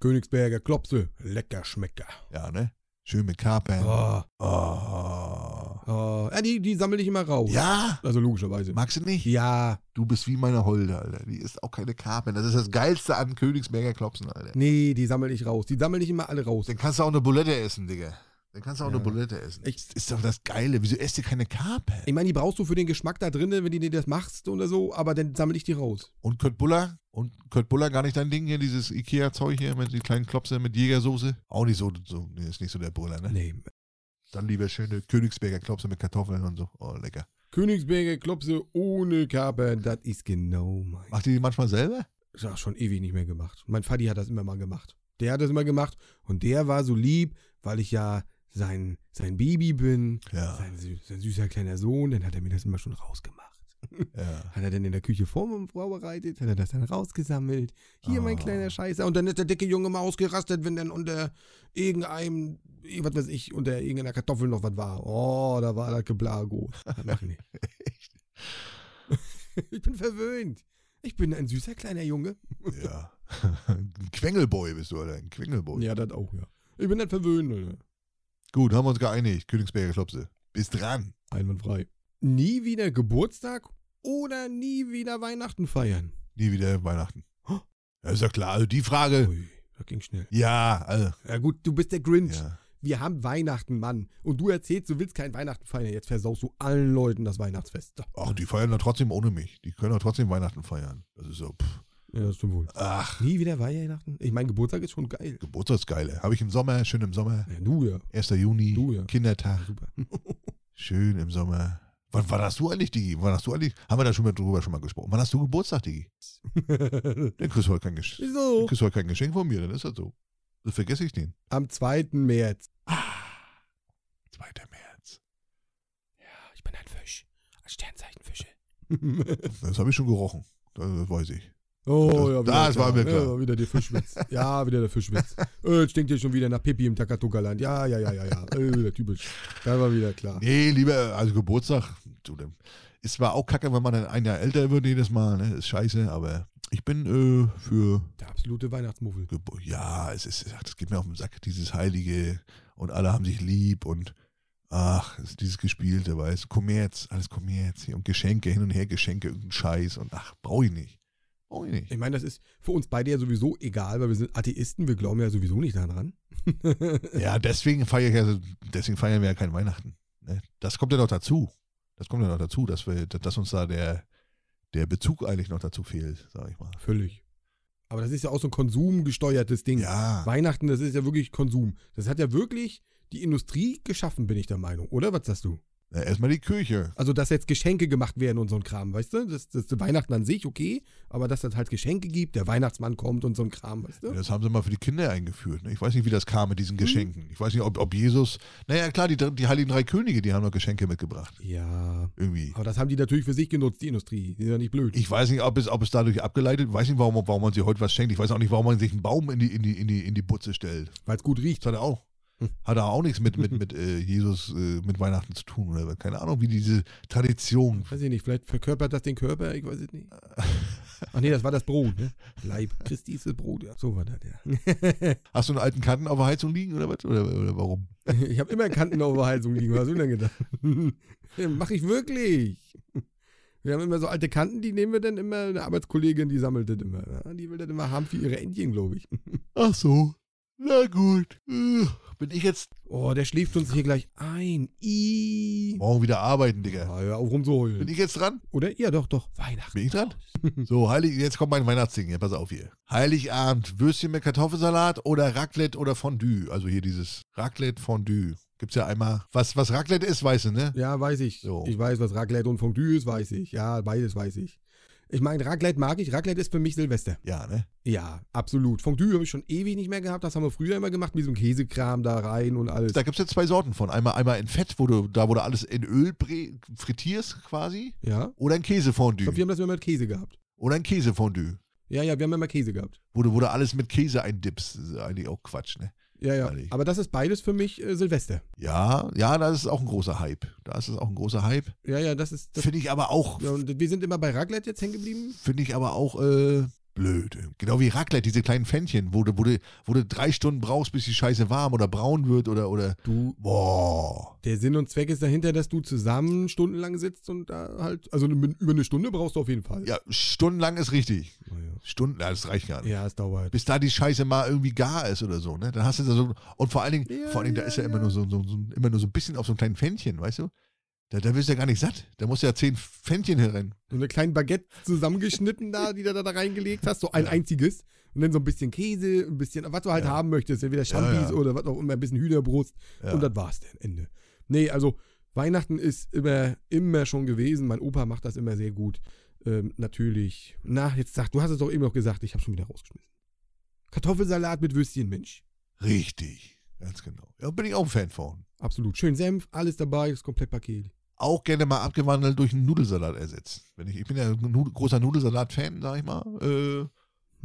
Königsberger Klopse, lecker Schmecker. Ja, ne? Schön mit Kapern. Oh, Oh. oh. Ja, die, die sammle ich immer raus. Ja, Also logischerweise. magst du nicht? Ja, Du bist wie meine Holde, Alter. Die ist auch keine Kapern. Das ist das Geilste an Königsberger Klopsen, Alter. nee, die sammle ich raus. Die sammle ich immer alle raus. Dann kannst du auch eine Bulette essen, Digga. Dann kannst du auch Ja. eine Bulette essen. Ich- das ist doch das Geile. Wieso esst ihr keine Kapern? Ich meine, die brauchst du für den Geschmack da drinnen, wenn du dir das machst oder so, aber dann sammle ich die raus. Und Köttbullar? Und Köttbullar gar nicht dein Ding hier, dieses Ikea-Zeug hier mit den kleinen Klopse mit Jägersoße? Auch nicht so, so nee, ist nicht so der Buller, ne? Nee. Dann lieber schöne Königsberger Klopse mit Kartoffeln und so. Oh, lecker. Königsberger Klopse ohne Kapern, das ist genau mein. Macht ihr die manchmal selber? Das ist schon ewig nicht mehr gemacht. Mein Vati hat das immer mal gemacht. Der hat das immer gemacht und der war so lieb, weil ich ja sein, sein Baby bin, Ja. sein, sein süßer kleiner Sohn, dann hat er mir das immer schon rausgemacht. Ja. Hat er dann in der Küche vor- vorbereitet, hat er das dann rausgesammelt. Hier mein Oh. kleiner Scheißer. Und dann ist der dicke Junge mal ausgerastet, wenn dann unter irgendeinem, eh, was weiß ich, unter irgendeiner Kartoffel noch was war. Oh, da war das Geblago. Mach ich nicht. ich bin verwöhnt. Ich bin ein süßer kleiner Junge. ja. Ein Quengelboy bist du, Alter. Ein Quengelboy. Ja, das auch, ja. Ich bin nicht verwöhnt, Alter. Gut, haben wir uns geeinigt. Königsberger Klopse. Bist dran. Einwandfrei. Nie wieder Geburtstag oder nie wieder Weihnachten feiern. Nie wieder Weihnachten. Ja, ist ja klar. Also die Frage. Ui, das ging schnell. Ja, also. Ja gut, du bist der Grinch. Ja. Wir haben Weihnachten, Mann. Und du erzählst, du willst kein Weihnachten feiern. Jetzt versaust du allen Leuten das Weihnachtsfest. Ach, die feiern doch trotzdem ohne mich. Die können doch trotzdem Weihnachten feiern. Das ist so. Pff. Ja, das stimmt wohl. Ach, Nie wieder Weihnachten? Ich mein Geburtstag ist schon geil. Geburtstagsgeile. Habe ich im Sommer, schön im Sommer. Ja, du ja. 1. Juni, Du, ja. Kindertag. Super. Schön im Sommer. Wann, wann hast du eigentlich, Digi? Wann hast du eigentlich? Haben wir da schon mal drüber schon mal gesprochen? Wann hast du Geburtstag, Digi? Dann kriegst du heute kein, Gesch Wieso? kriegst du heute kein Geschenk von mir, dann ist das so. Das vergesse ich den. Am 2. März. 2. März. Ich bin ein Fisch. Ein Sternzeichenfische. Das habe ich schon gerochen. Das, das weiß ich. Oh, ja, wieder das war mir klar. Ja, wieder der Fischwitz. ja, wieder der Fischwitz. Äh, jetzt stinkt hier schon wieder nach Pipi im Takatuka-Land. Ja, ja, ja, ja, ja. Äh, typisch. Das war wieder klar. Nee, lieber, also Geburtstag, du, ist zwar auch kacke, wenn man dann ein Jahr älter wird jedes Mal, ne? Ist scheiße, aber ich bin äh, für Der absolute Weihnachtsmuffel. Gebur ja, es ist, ach, das geht mir auf den Sack, dieses Heilige und alle haben sich lieb und ach, dieses Gespielte, weißt du, Kommerz, alles Kommerz hier und Geschenke, hin und her Geschenke, irgendein Scheiß und ach, brauche ich nicht. Brauche ich nicht. Ich meine, das ist für uns beide ja sowieso egal, weil wir sind Atheisten, wir glauben ja sowieso nicht daran. Ja, deswegen feiere ich ja, deswegen feiern wir ja kein Weihnachten. Ne? Das kommt ja noch dazu. Das kommt ja noch dazu, dass wir, dass uns da der, der Bezug eigentlich noch dazu fehlt, sag ich mal. Völlig. Aber das ist ja auch so ein konsumgesteuertes Ding. Ja, Weihnachten, das ist ja wirklich Konsum. Das hat ja wirklich die Industrie geschaffen, bin ich der Meinung. Oder was sagst du? Na, erstmal die Kirche. Also, dass jetzt Geschenke gemacht werden und so ein Kram, weißt du? Das, das Weihnachten an sich, okay, aber dass es halt Geschenke gibt, der Weihnachtsmann kommt und so ein Kram, weißt du? Das haben sie mal für die Kinder eingeführt. Ne? Ich weiß nicht, wie das kam mit diesen Geschenken. Ich weiß nicht, ob, ob Jesus. Naja, klar, die, die Heiligen Drei Könige, die haben noch Geschenke mitgebracht. Ja. Irgendwie. Aber das haben die natürlich für sich genutzt, die Industrie. Die sind ja nicht blöd. Ich weiß nicht, ob es, ob es dadurch abgeleitet Ich weiß nicht, warum, warum man sich heute was schenkt. Ich weiß auch nicht, warum man sich einen Baum in die, in die, in die, in die Butze stellt. Weil es gut riecht. Das hat er auch. Hat er auch nichts mit, mit, mit äh, Jesus, äh, mit Weihnachten zu tun. Oder keine Ahnung, wie diese Tradition. Weiß ich nicht, vielleicht verkörpert das den Körper, ich weiß es nicht. Ach nee, das war das Brot, ne? Leib Christi ist das Brot, ja. So war das, ja. Hast du einen alten Kanten auf der Heizung liegen oder was? Oder, oder warum? Ich habe immer Kanten auf der Heizung liegen, was hast du denn gedacht? Mach ich wirklich. Wir haben immer so alte Kanten, die nehmen wir dann immer, eine Arbeitskollegin, die sammelt das immer. Die will das immer haben für ihre Entchen, glaube ich. Ach so. Na gut. Bin ich jetzt Oh, der schläft uns hier gleich ein. I. morgen wieder arbeiten, Digga? Ja, ja, auch rum so Bin ich jetzt dran? Oder? Ja, doch, doch. Weihnachten. Bin ich dran? So, Heilig, jetzt kommt mein Weihnachtsding. Ja, pass auf hier. Heiligabend, Würstchen mit Kartoffelsalat oder Raclette oder Fondue. Also hier dieses Raclette Fondue. Gibt's ja einmal, was, was Raclette ist, weißt du, ne? Ja, weiß ich. So. Ich weiß, was Raclette und Fondue ist, weiß ich. Ja, beides weiß ich. Ich meine, Raclette mag ich. Raclette ist für mich Silvester. Ja, ne? Ja, absolut. Fondue habe ich schon ewig nicht mehr gehabt. Das haben wir früher immer gemacht, mit diesem Käsekram da rein und alles. Da gibt's jetzt zwei Sorten von. Einmal, einmal in Fett, wo du, da wo du alles in Öl frittierst quasi. Ja. Oder ein Ich glaube, Käsefondue. wir haben das immer mit Käse gehabt. Oder ein Käsefondue. Ja, ja, wir haben immer Käse gehabt. Wo du, wo du alles mit Käse eindippst. Das ist eigentlich auch Quatsch, ne? Ja, ja. Ehrlich. Aber das ist beides für mich äh, Silvester. Ja, ja, das ist auch ein großer Hype. Da ist es auch ein großer Hype. Ja, ja, das ist. Das, Finde ich aber auch, ja, und wir sind immer bei Raclette jetzt hängen geblieben. finde ich aber auch äh, blöd. Genau wie Raclette, diese kleinen Pfännchen, wo du, wo, du, wo du drei Stunden brauchst, bis die Scheiße warm oder braun wird oder, oder. Du, Boah. der Sinn und Zweck ist dahinter, dass du zusammen stundenlang sitzt und da halt. Also über eine Stunde brauchst du auf jeden Fall. Ja, stundenlang ist richtig. Ja, Stunden, ja, das reicht gar nicht. ja es dauert. Bis da die Scheiße mal irgendwie gar ist oder so, ne? Dann hast du da so. Und vor allen Dingen, Ja, vor allen Dingen, da ist ja, immer nur so, so, so immer nur so ein bisschen auf so einem kleinen Pfännchen, weißt du? Da, da wirst du ja gar nicht satt. Da musst du ja zehn Pfännchen herennen. So eine kleine Baguette zusammengeschnitten da, die du da, da reingelegt hast, so ein einziges. Und dann so ein bisschen Käse, ein bisschen, was du halt Ja. haben möchtest, entweder Champis ja. oder was auch immer, ein bisschen Hühnerbrust. Ja. Und das war's dann, Ende. Nee, also Weihnachten ist immer, immer schon gewesen. Mein Opa macht das immer sehr gut. Ähm, natürlich. Na, jetzt sag, du hast es doch eben noch gesagt, ich habe schon wieder rausgeschmissen. Kartoffelsalat mit Würstchen, Mensch. Richtig. Ganz genau. Ja, bin ich auch ein Fan von. Absolut. Schön Senf, alles dabei, das Komplettpaket. Auch gerne mal abgewandelt durch einen Nudelsalat ersetzt. Wenn ich, ich bin ja ein großer Nudelsalat-Fan, sag ich mal. Äh,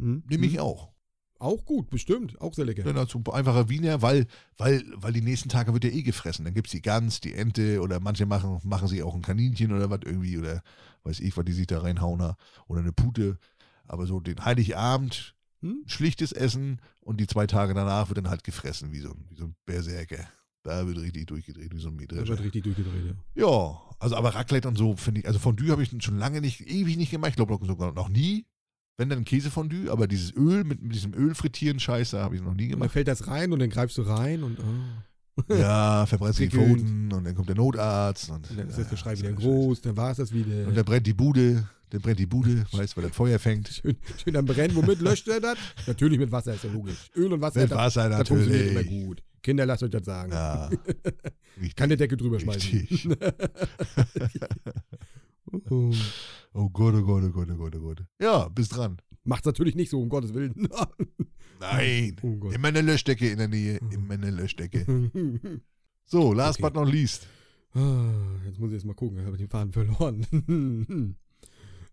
Hm? Nehme ich Hm? auch. Auch gut, bestimmt. Auch sehr lecker. Dann dazu einfacher Wiener, weil, weil, weil die nächsten Tage wird ja eh gefressen. Dann gibt es die Gans, die Ente oder manche machen, machen sich auch ein Kaninchen oder was irgendwie oder weiß ich, was die sich da reinhauen oder eine Pute. Aber so den Heiligabend, Hm? schlichtes Essen und die zwei Tage danach wird dann halt gefressen wie so ein, wie so ein Berserker. Da wird richtig durchgedreht wie so ein Das Mähdrescher. wird richtig durchgedreht, ja. Ja, also aber Raclette und so finde ich, also Fondue habe ich schon lange nicht, ewig nicht gemacht. Ich glaube sogar noch nie. Wenn dann Käsefondue, aber dieses Öl mit, mit diesem Öl frittieren Scheiße habe ich noch nie Und dann gemacht. fällt das rein und dann greifst du rein und oh. Ja, verbrennst die. Pfoten und dann kommt der Notarzt und, Und dann ist ja, das Geschrei wieder so groß, dann war es das wieder. Und dann brennt die Bude, dann brennt die Bude, weißt weil das Feuer fängt. schön, schön am Brennen. Womit löscht er das? Natürlich mit Wasser, ist ja logisch. Öl und Wasser, Mit das, Wasser das funktioniert immer natürlich. gut. Kinder, lasst euch das sagen. Ja. Kann der Decke drüber schmeißen. Oh. Oh Gott, oh Gott, oh Gott, oh Gott, oh Gott. Ja, bist dran. Macht's natürlich nicht so, um Gottes Willen. Nein. Oh Gott. Immer eine Löschdecke in der Nähe. Immer eine Löschdecke. So, last Okay. but not least. Ah, Jetzt muss ich erst mal gucken, ich habe den Faden verloren.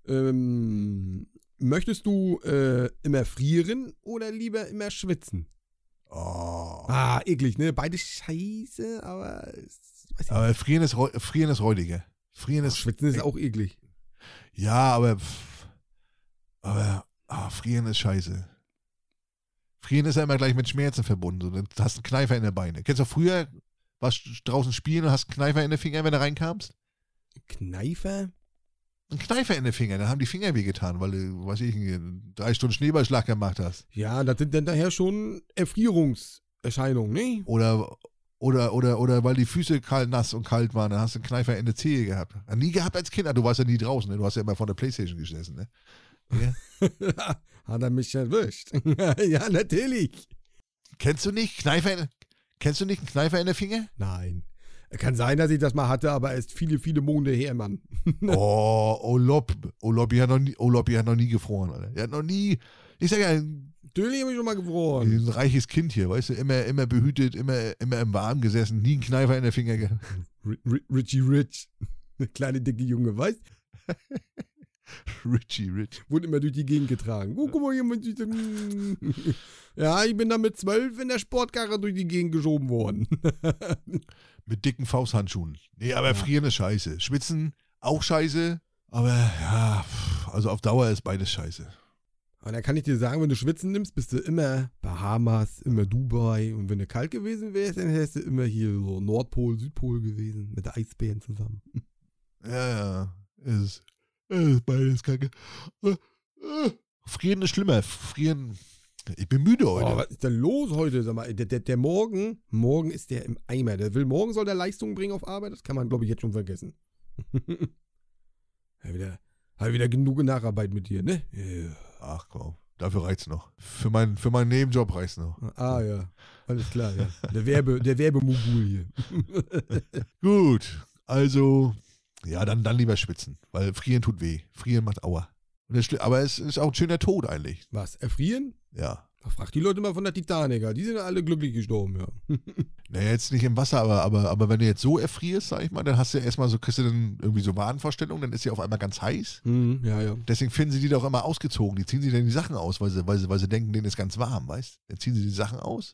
ähm, möchtest du äh, immer frieren oder lieber immer schwitzen? Oh. Ah, eklig, ne? Beide scheiße, aber Aber frieren ist, frieren ist räudiger. Frieren ist. Schwitzen ist auch eklig. Ja, aber. Aber. Ah, frieren ist scheiße. Frieren ist ja immer gleich mit Schmerzen verbunden. Dann hast du einen Kneifer in der Beine. Kennst du früher, warst du draußen spielen und hast einen Kneifer in den Finger, wenn du reinkamst? Kneifer? Ein Kneifer in den Finger, dann haben die Finger wehgetan, weil du, weiß ich, drei Stunden Schneeballschlag gemacht hast. Ja, das sind dann daher schon Erfrierungserscheinungen, ne? Oder, oder, oder, oder weil die Füße kalt, nass und kalt waren, dann hast du einen Kneifer in der Zehe gehabt. Nie gehabt als Kind, Ah, du warst ja nie draußen, ne? du hast ja immer vor der Playstation gesessen. Ne? Ja. Hat er mich erwischt? ja, natürlich. Kennst du nicht Kneifer in, kennst du nicht einen Kneifer in der Finger? Nein. Kann sein, dass ich das mal hatte, aber ist viele, viele Monde her, Mann. oh, Olop, Olopi hat noch nie, Olopi hat noch nie gefroren, Alter. Er hat noch nie, ich sag ja, ein, Natürlich habe ich schon mal gefroren. ein reiches Kind hier, weißt du, immer, immer behütet, immer, immer im Warmen gesessen, nie einen Kneifer in der Finger gehabt. Richie Rich. Der kleine, dicke Junge, weißt Richie Rich. Wurde immer durch die Gegend getragen. Oh, guck mal, jemand. Ja, ich bin da mit zwölf in der Sportkarre durch die Gegend geschoben worden. Mit dicken Fausthandschuhen. Nee, aber frieren ist scheiße. Schwitzen auch scheiße. Aber ja, also auf Dauer ist beides scheiße. Und da kann ich dir sagen, wenn du Schwitzen nimmst, bist du immer Bahamas, immer Dubai. Und wenn du kalt gewesen wärst, dann wärst du immer hier so Nordpol, Südpol gewesen, mit der Eisbären zusammen. Ja, ja. Ist, ist beides kacke. Äh, äh. Frieren ist schlimmer. Frieren. Ich bin müde heute. Oh, was ist denn los heute? Sag mal, der, der, der morgen, morgen ist der im Eimer. Der will, morgen soll der Leistung bringen auf Arbeit. Das kann man, glaube ich, jetzt schon vergessen. ja, wieder, hat wieder genug Nacharbeit mit dir, ne? Ja. Ach komm. Dafür reicht's noch. Für, mein, für meinen Nebenjob reicht's noch. Ah ja, alles klar, ja. Der, Werbe, der Werbemogul hier. Gut, also, ja, dann, dann lieber schwitzen, weil frieren tut weh. Frieren macht Aua. Aber es ist auch ein schöner Tod eigentlich. Was, erfrieren? Ja. Frag die Leute mal von der Titanic, die sind alle glücklich gestorben, ja. Naja, jetzt nicht im Wasser, aber, aber, aber wenn du jetzt so erfrierst, sag ich mal, dann hast du ja erstmal so, kriegst du dann irgendwie so Wadenvorstellungen, dann ist sie auf einmal ganz heiß. Mhm, ja, ja. Deswegen finden sie die doch immer ausgezogen. Die ziehen sich dann die Sachen aus, weil sie, weil sie, weil sie denken, denen ist ganz warm, weißt Dann ziehen sie die Sachen aus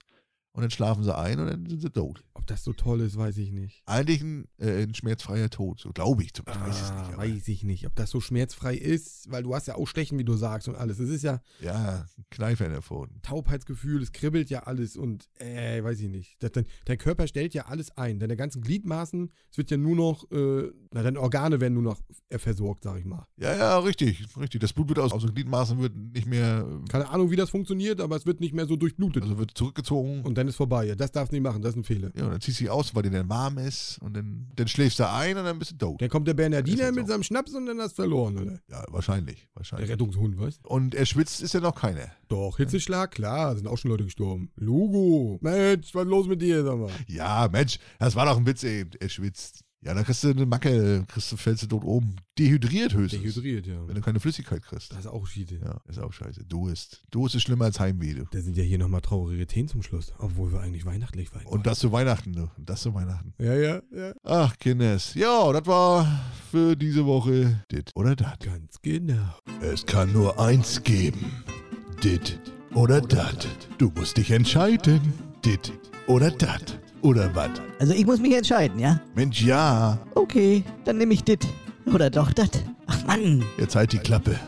und dann schlafen sie ein und dann sind sie tot. Ob das so toll ist, weiß ich nicht. Eigentlich ein, äh, ein schmerzfreier Tod, so glaube ich. zumindest. Ich weiß es Ah, nicht. Aber, weiß ich nicht, ob das so schmerzfrei ist, weil du hast ja auch Stechen, wie du sagst und alles. Es ist ja ja, Kneifer in der Pfoten. Taubheitsgefühl, es kribbelt ja alles und äh, weiß ich nicht. Das, dein, dein Körper stellt ja alles ein. Deine ganzen Gliedmaßen, es wird ja nur noch, äh, na, deine Organe werden nur noch äh, versorgt, sag ich mal. Ja, ja, richtig, richtig. Das Blut wird aus, aus den Gliedmaßen wird nicht mehr, Keine Ahnung, wie das funktioniert, aber es wird nicht mehr so durchblutet. also wird zurückgezogen. und dann ist vorbei. Ja, das darfst du nicht machen, das ist ein Fehler. ja, und dann ziehst du dich aus, weil dir dann warm ist und dann, dann schläfst du ein und dann bist du tot. Dann kommt der Bernardiner halt mit so. seinem Schnaps und dann hast du verloren, oder? Ja, wahrscheinlich, Der wahrscheinlich. Rettungshund, weißt du? Und er schwitzt ist ja noch keiner. Doch, Hitzeschlag, klar, sind auch schon Leute gestorben. Lugo, Mensch, was ist los mit dir, sag mal? Ja, Mensch, das war doch ein Witz eben. Er schwitzt. Ja, dann kriegst du eine Macke, kriegst du, fällst du dort oben. Dehydriert höchstens. Dehydriert, ja. Wenn du keine Flüssigkeit kriegst. Das ist auch Schiede. Ja, ist auch scheiße. Durst. Durst ist schlimmer als Heimweh. du. Da sind ja hier nochmal traurige Themen zum Schluss, obwohl wir eigentlich weihnachtlich waren. Und das zu Weihnachten, du. Und das zu Weihnachten. Ja, ja, ja. Ach, Kinders. Ja, das war für diese Woche dit oder dat. Ganz genau. Es kann nur eins geben. Dit oder dat. Du musst dich entscheiden. Dit oder dat. Oder wat. Also ich muss mich entscheiden, ja? Mensch, ja. Okay, dann nehme ich dit. Oder doch dat. Ach Mann. Jetzt halt die Klappe.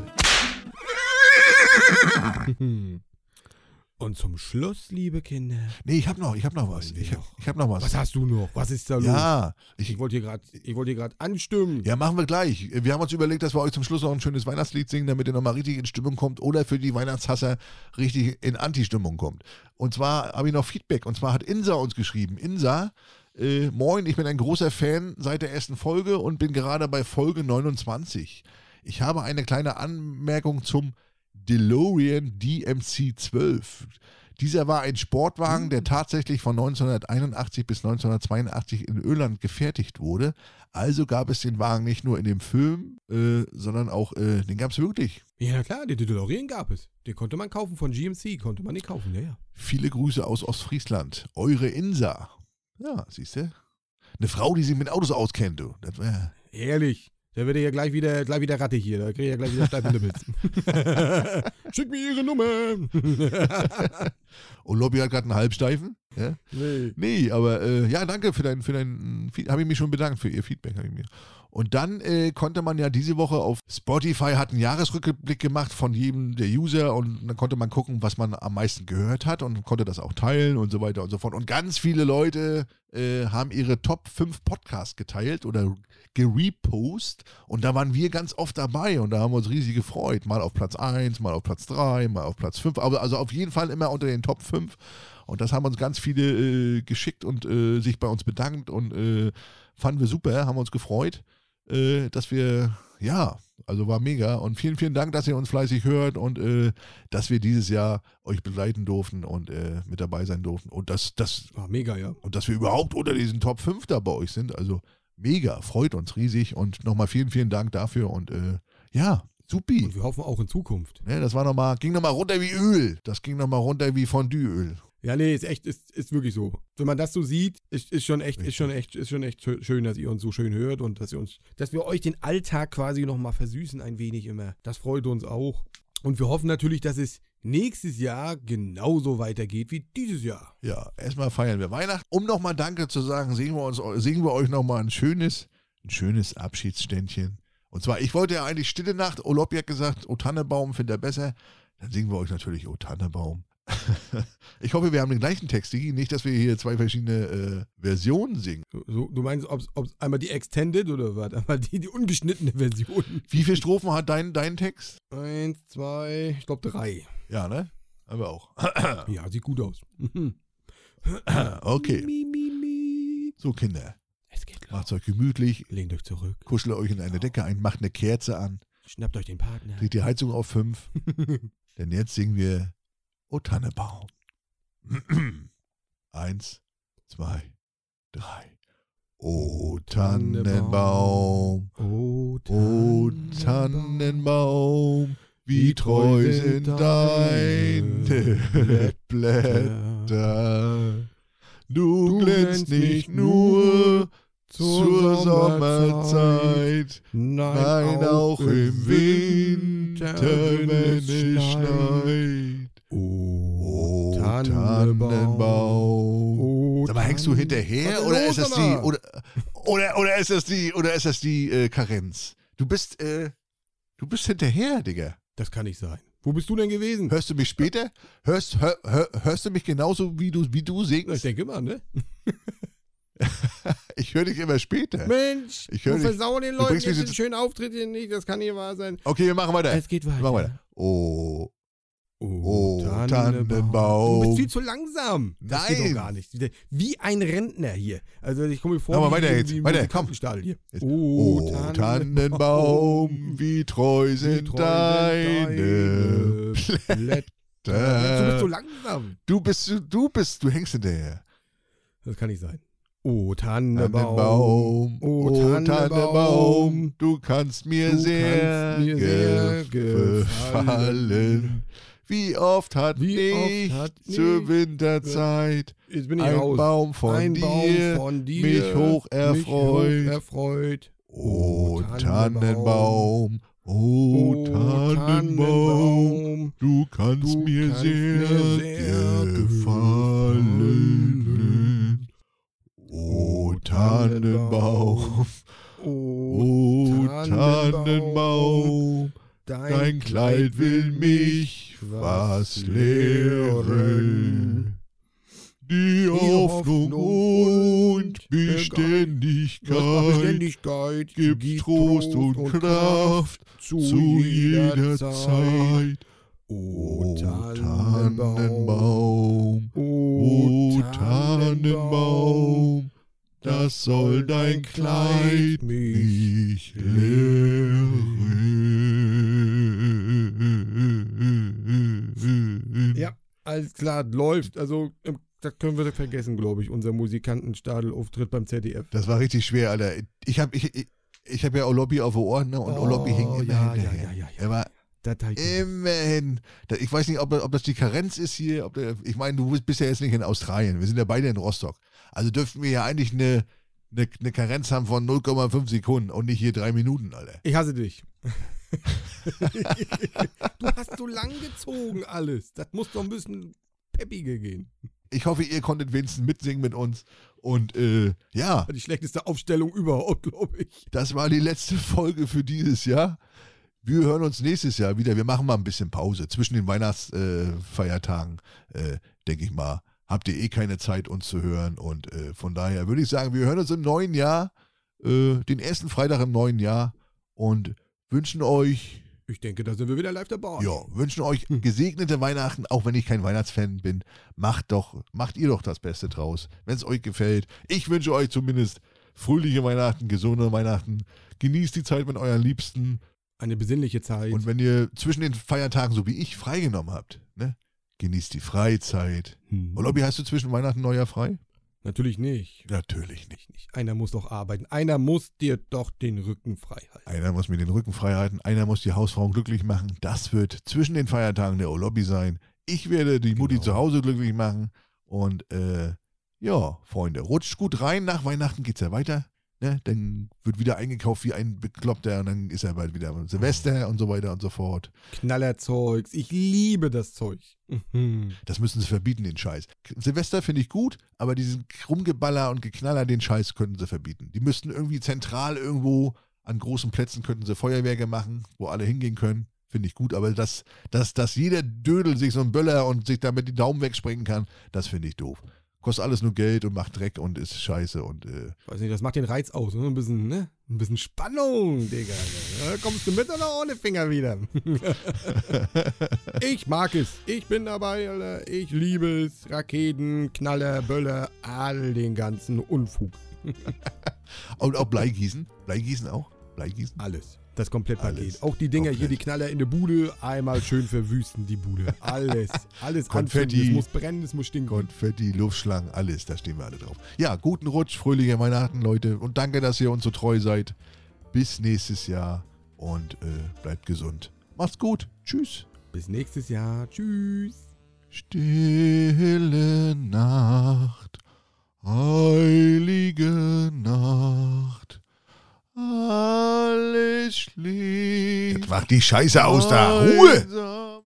Und zum Schluss, liebe Kinder. Nee, ich hab noch, ich hab noch was. Ich noch? ich hab noch was. Was hast du noch? Was ist da los? ja, ich, Ich wollte hier gerade, ich wollte hier gerade anstimmen. ja, machen wir gleich. Wir haben uns überlegt, dass wir euch zum Schluss noch ein schönes Weihnachtslied singen, damit ihr nochmal richtig in Stimmung kommt oder für die Weihnachtshasser richtig in Anti-Stimmung kommt. Und zwar habe ich noch Feedback. Und zwar hat Insa uns geschrieben. Insa, äh, moin, ich bin ein großer Fan seit der ersten Folge und bin gerade bei Folge 29. Ich habe eine kleine Anmerkung zum DeLorean DMC 12. Dieser war ein Sportwagen, der tatsächlich von 1981 bis 1982 in Irland gefertigt wurde. Also gab es den Wagen nicht nur in dem Film, äh, sondern auch, äh, den gab es wirklich. Ja, klar, den DeLorean gab es. Den konnte man kaufen von GMC, konnte man nicht kaufen, ja, ja. Viele Grüße aus Ostfriesland. Eure Insa. Ja, siehst du? Eine Frau, die sich mit Autos auskennt, du. Das wär, Ehrlich. Der wird ja gleich wieder, gleich wieder Ratte hier. Da kriege ich ja gleich wieder steife Nippels. Schick mir ihre Nummer. Und Lobby hat gerade einen Halbsteifen. Ja? nee. Nee, aber äh, ja, danke für dein, für dein habe ich mich schon bedankt für ihr Feedback, ich mir. Und dann äh, konnte man ja diese Woche auf Spotify hat einen Jahresrückblick gemacht von jedem der User und dann konnte man gucken, was man am meisten gehört hat und konnte das auch teilen und so weiter und so fort. Und ganz viele Leute äh, haben ihre Top 5 Podcasts geteilt oder gerepost und da waren wir ganz oft dabei und da haben wir uns riesig gefreut. Mal auf Platz 1, mal auf Platz 3, mal auf Platz 5, aber also auf jeden Fall immer unter den Top 5. Und das haben uns ganz viele äh, geschickt und äh, sich bei uns bedankt und äh, fanden wir super, haben uns gefreut, äh, dass wir, ja, also war mega. Und vielen, vielen Dank, dass ihr uns fleißig hört und äh, dass wir dieses Jahr euch begleiten durften und äh, mit dabei sein durften. Und dass, dass, Ah, mega, ja. und dass wir überhaupt unter diesen Top 5 da bei euch sind. Also mega, freut uns riesig und nochmal vielen, vielen Dank dafür und äh, ja, supi. Und wir hoffen auch in Zukunft. Ne, das war noch mal, ging nochmal runter wie Öl. Das ging nochmal runter wie Fondue-Öl. Ja, nee, ist echt, ist, ist wirklich so. Wenn man das so sieht, ist, ist schon echt, ist schon echt, ist schon echt schö- schön, dass ihr uns so schön hört und dass ihr uns, dass wir euch den Alltag quasi nochmal versüßen ein wenig immer. Das freut uns auch. Und wir hoffen natürlich, dass es nächstes Jahr genauso weitergeht wie dieses Jahr. Ja, erstmal feiern wir Weihnachten. Um nochmal Danke zu sagen, singen wir, uns, singen wir euch nochmal ein schönes, ein schönes Abschiedsständchen. Und zwar, ich wollte ja eigentlich Stille Nacht, Olopia hat gesagt, O Tannebaum findet er besser. Dann singen wir euch natürlich O Tannebaum. ich hoffe, wir haben den gleichen Text, Digi. Nicht, dass wir hier zwei verschiedene äh, Versionen singen. So, du meinst, ob es einmal die Extended oder was? Einmal die, die ungeschnittene Version. Wie viele Strophen hat dein, dein Text? Eins, zwei, ich glaube drei. Ja, ne? Aber auch. Ja, sieht gut aus. okay. So, Kinder, Es geht los. macht's euch gemütlich, Lehnt euch zurück. kuschelt euch in eine Decke ein, macht eine Kerze an, Schnappt euch den Partner. dreht die Heizung auf fünf denn jetzt singen wir O Tannebaum. Eins, zwei, drei. O Tannenbaum, o Tannenbaum, wie treu sind deine Blätter. Du Du glänzt nicht nur zur Sommerzeit, nein, auch im Winter, wenn es schneit. Oh, O Tannenbaum. Oh, Sag mal, hängst du hinterher Was oder ist das die oder, oder oder ist das die oder ist das die äh, Karenz? Du bist äh, du bist hinterher, Digga. Das kann nicht sein. Wo bist du denn gewesen? Hörst du mich später? Hörst hör, hör, hörst du mich genauso wie du wie du Ich singst? denke mal, ne? Ich höre dich immer später. Mensch, Ich hör du dich. versau den Leuten jetzt jetzt- schönen Auftritt hier nicht. Das kann nicht wahr sein. Okay, wir machen weiter. Es geht weiter. Wir machen weiter. Oh, Oh, Oh, Du Tannenbaum. bist viel zu langsam. Das geht Nein. doch gar nicht. Wie ein Rentner hier. Also ich komme mir vor, wie- weiter wie- jetzt. wie Weiter, Musikantenstall hier. Oh, oh Tannenbaum, wie treu wie sind treu deine sind deine Blätter. Du bist so langsam. Du bist du, du bist du hängst hinterher. Das kann nicht sein. Oh, Tannenbaum. Tannenbaum, Oh, oh Tannenbaum. Tannenbaum, du kannst mir Du sehr, kannst mir sehr gefallen. gefallen. Wie oft hat Wie oft mich hat zur mich- Winterzeit Jetzt bin ich ein raus. Baum von ein dir, Baum von dir mich hoch mich hoch erfreut. erfreut. Oh Tannenbaum. Tannenbaum, oh Tannenbaum, du kannst du mir kannst sehr, mir sehr gefallen. Oh Tannenbaum, Oh, oh Tannenbaum, dein Kleid will mich was lehren. Die Hoffnung und Beständigkeit Beständigkeit gibt Trost und Kraft zu jeder Zeit. O Tannenbaum. O Tannenbaum, das soll dein Kleid mich lehren. Alles klar, läuft. Also, ähm, das können wir vergessen, glaube ich, unser Musikantenstadelauftritt beim ZDF. Das war richtig schwer, Alter. Ich habe ich, ich, ich hab ja Olobby auf den Ohren ne? und Oh, Olobby hing immer ja, hinterher. ja, ja, ja, ja. Er war immerhin. Da- Ich weiß nicht, ob, ob das die Karenz ist hier. Der, ich meine, du bist- bist ja jetzt nicht in Australien. Wir sind ja beide in Rostock. Also dürften wir ja eigentlich eine, eine, eine Karenz haben von 0,5 Sekunden und nicht hier drei Minuten, Alter. Ich hasse dich. Du hast so lang gezogen alles. Das muss doch ein bisschen peppiger gehen. Ich hoffe, ihr konntet wenigstens mitsingen mit uns. Und äh, ja, Die schlechteste Aufstellung überhaupt, glaube ich. das war die letzte Folge für dieses Jahr. Wir hören uns nächstes Jahr wieder. Wir machen mal ein bisschen Pause zwischen den Weihnachtsfeiertagen, äh, denke ich mal. Habt ihr eh keine Zeit, uns zu hören. Und äh, von daher würde ich sagen, wir hören uns im neuen Jahr, äh, den ersten Freitag im neuen Jahr. Und wünschen euch, Ich denke, da sind wir wieder live dabei. ja, wünschen euch gesegnete Weihnachten, auch wenn ich kein Weihnachtsfan bin. Macht doch, macht ihr doch das Beste draus, wenn es euch gefällt. Ich wünsche euch zumindest fröhliche Weihnachten, gesunde Weihnachten. Genießt die Zeit mit euren Liebsten. Eine besinnliche Zeit. Und wenn ihr zwischen den Feiertagen, so wie ich, freigenommen habt, ne? Genießt die Freizeit. Hm. Und Lobby, hast du zwischen Weihnachten und Neujahr frei? Natürlich nicht. Natürlich nicht. nicht. Einer muss doch arbeiten. Einer muss dir doch den Rücken frei halten. Einer muss mir den Rücken frei halten, einer muss die Hausfrauen glücklich machen. Das wird zwischen den Feiertagen der Olobby sein. Ich werde die Mutti Genau. zu Hause glücklich machen. Und äh, ja, Freunde, rutscht gut rein. Nach Weihnachten geht's ja weiter. Ne? Dann wird wieder eingekauft wie ein Bekloppter und dann ist er bald wieder Silvester und so weiter und so fort. Knallerzeugs. Ich liebe das Zeug. Mhm. Das müssen sie verbieten, den Scheiß. Silvester finde ich gut, aber diesen Rumgeballer und Geknaller, den Scheiß könnten sie verbieten. Die müssten irgendwie zentral irgendwo an großen Plätzen könnten sie Feuerwerke machen, wo alle hingehen können. Finde ich gut, aber dass, dass, dass jeder Dödel sich so einen Böller und sich damit die Daumen wegspringen kann, das finde ich doof. Kostet alles nur Geld und macht Dreck und ist scheiße und äh, Weiß nicht, das macht den Reiz aus. Ne? Ein bisschen, ne? Ein bisschen Spannung, Digga. Ja, kommst du mit oder ohne Finger wieder? ich mag es. Ich bin dabei, Alter. Ich liebe es. Raketen, Knaller, Böller, all den ganzen Unfug. und auch Bleigießen. Bleigießen auch. Bleigießen? Alles. Das Komplettpaket. Auch die Dinger hier, Komplett. die Knaller in der Bude, einmal schön verwüsten die Bude. Alles. Alles Konfetti. Es muss brennen, es muss stinken. Konfetti, Luftschlangen, alles, da stehen wir alle drauf. Ja, guten Rutsch, fröhliche Weihnachten, Leute. Und danke, dass ihr uns so treu seid. Bis nächstes Jahr und äh, bleibt gesund. Macht's gut. Tschüss. Bis nächstes Jahr. Tschüss. Stille Nacht, heilige Nacht, alles schläft. Jetzt mach die Scheiße aus da. Ruhe!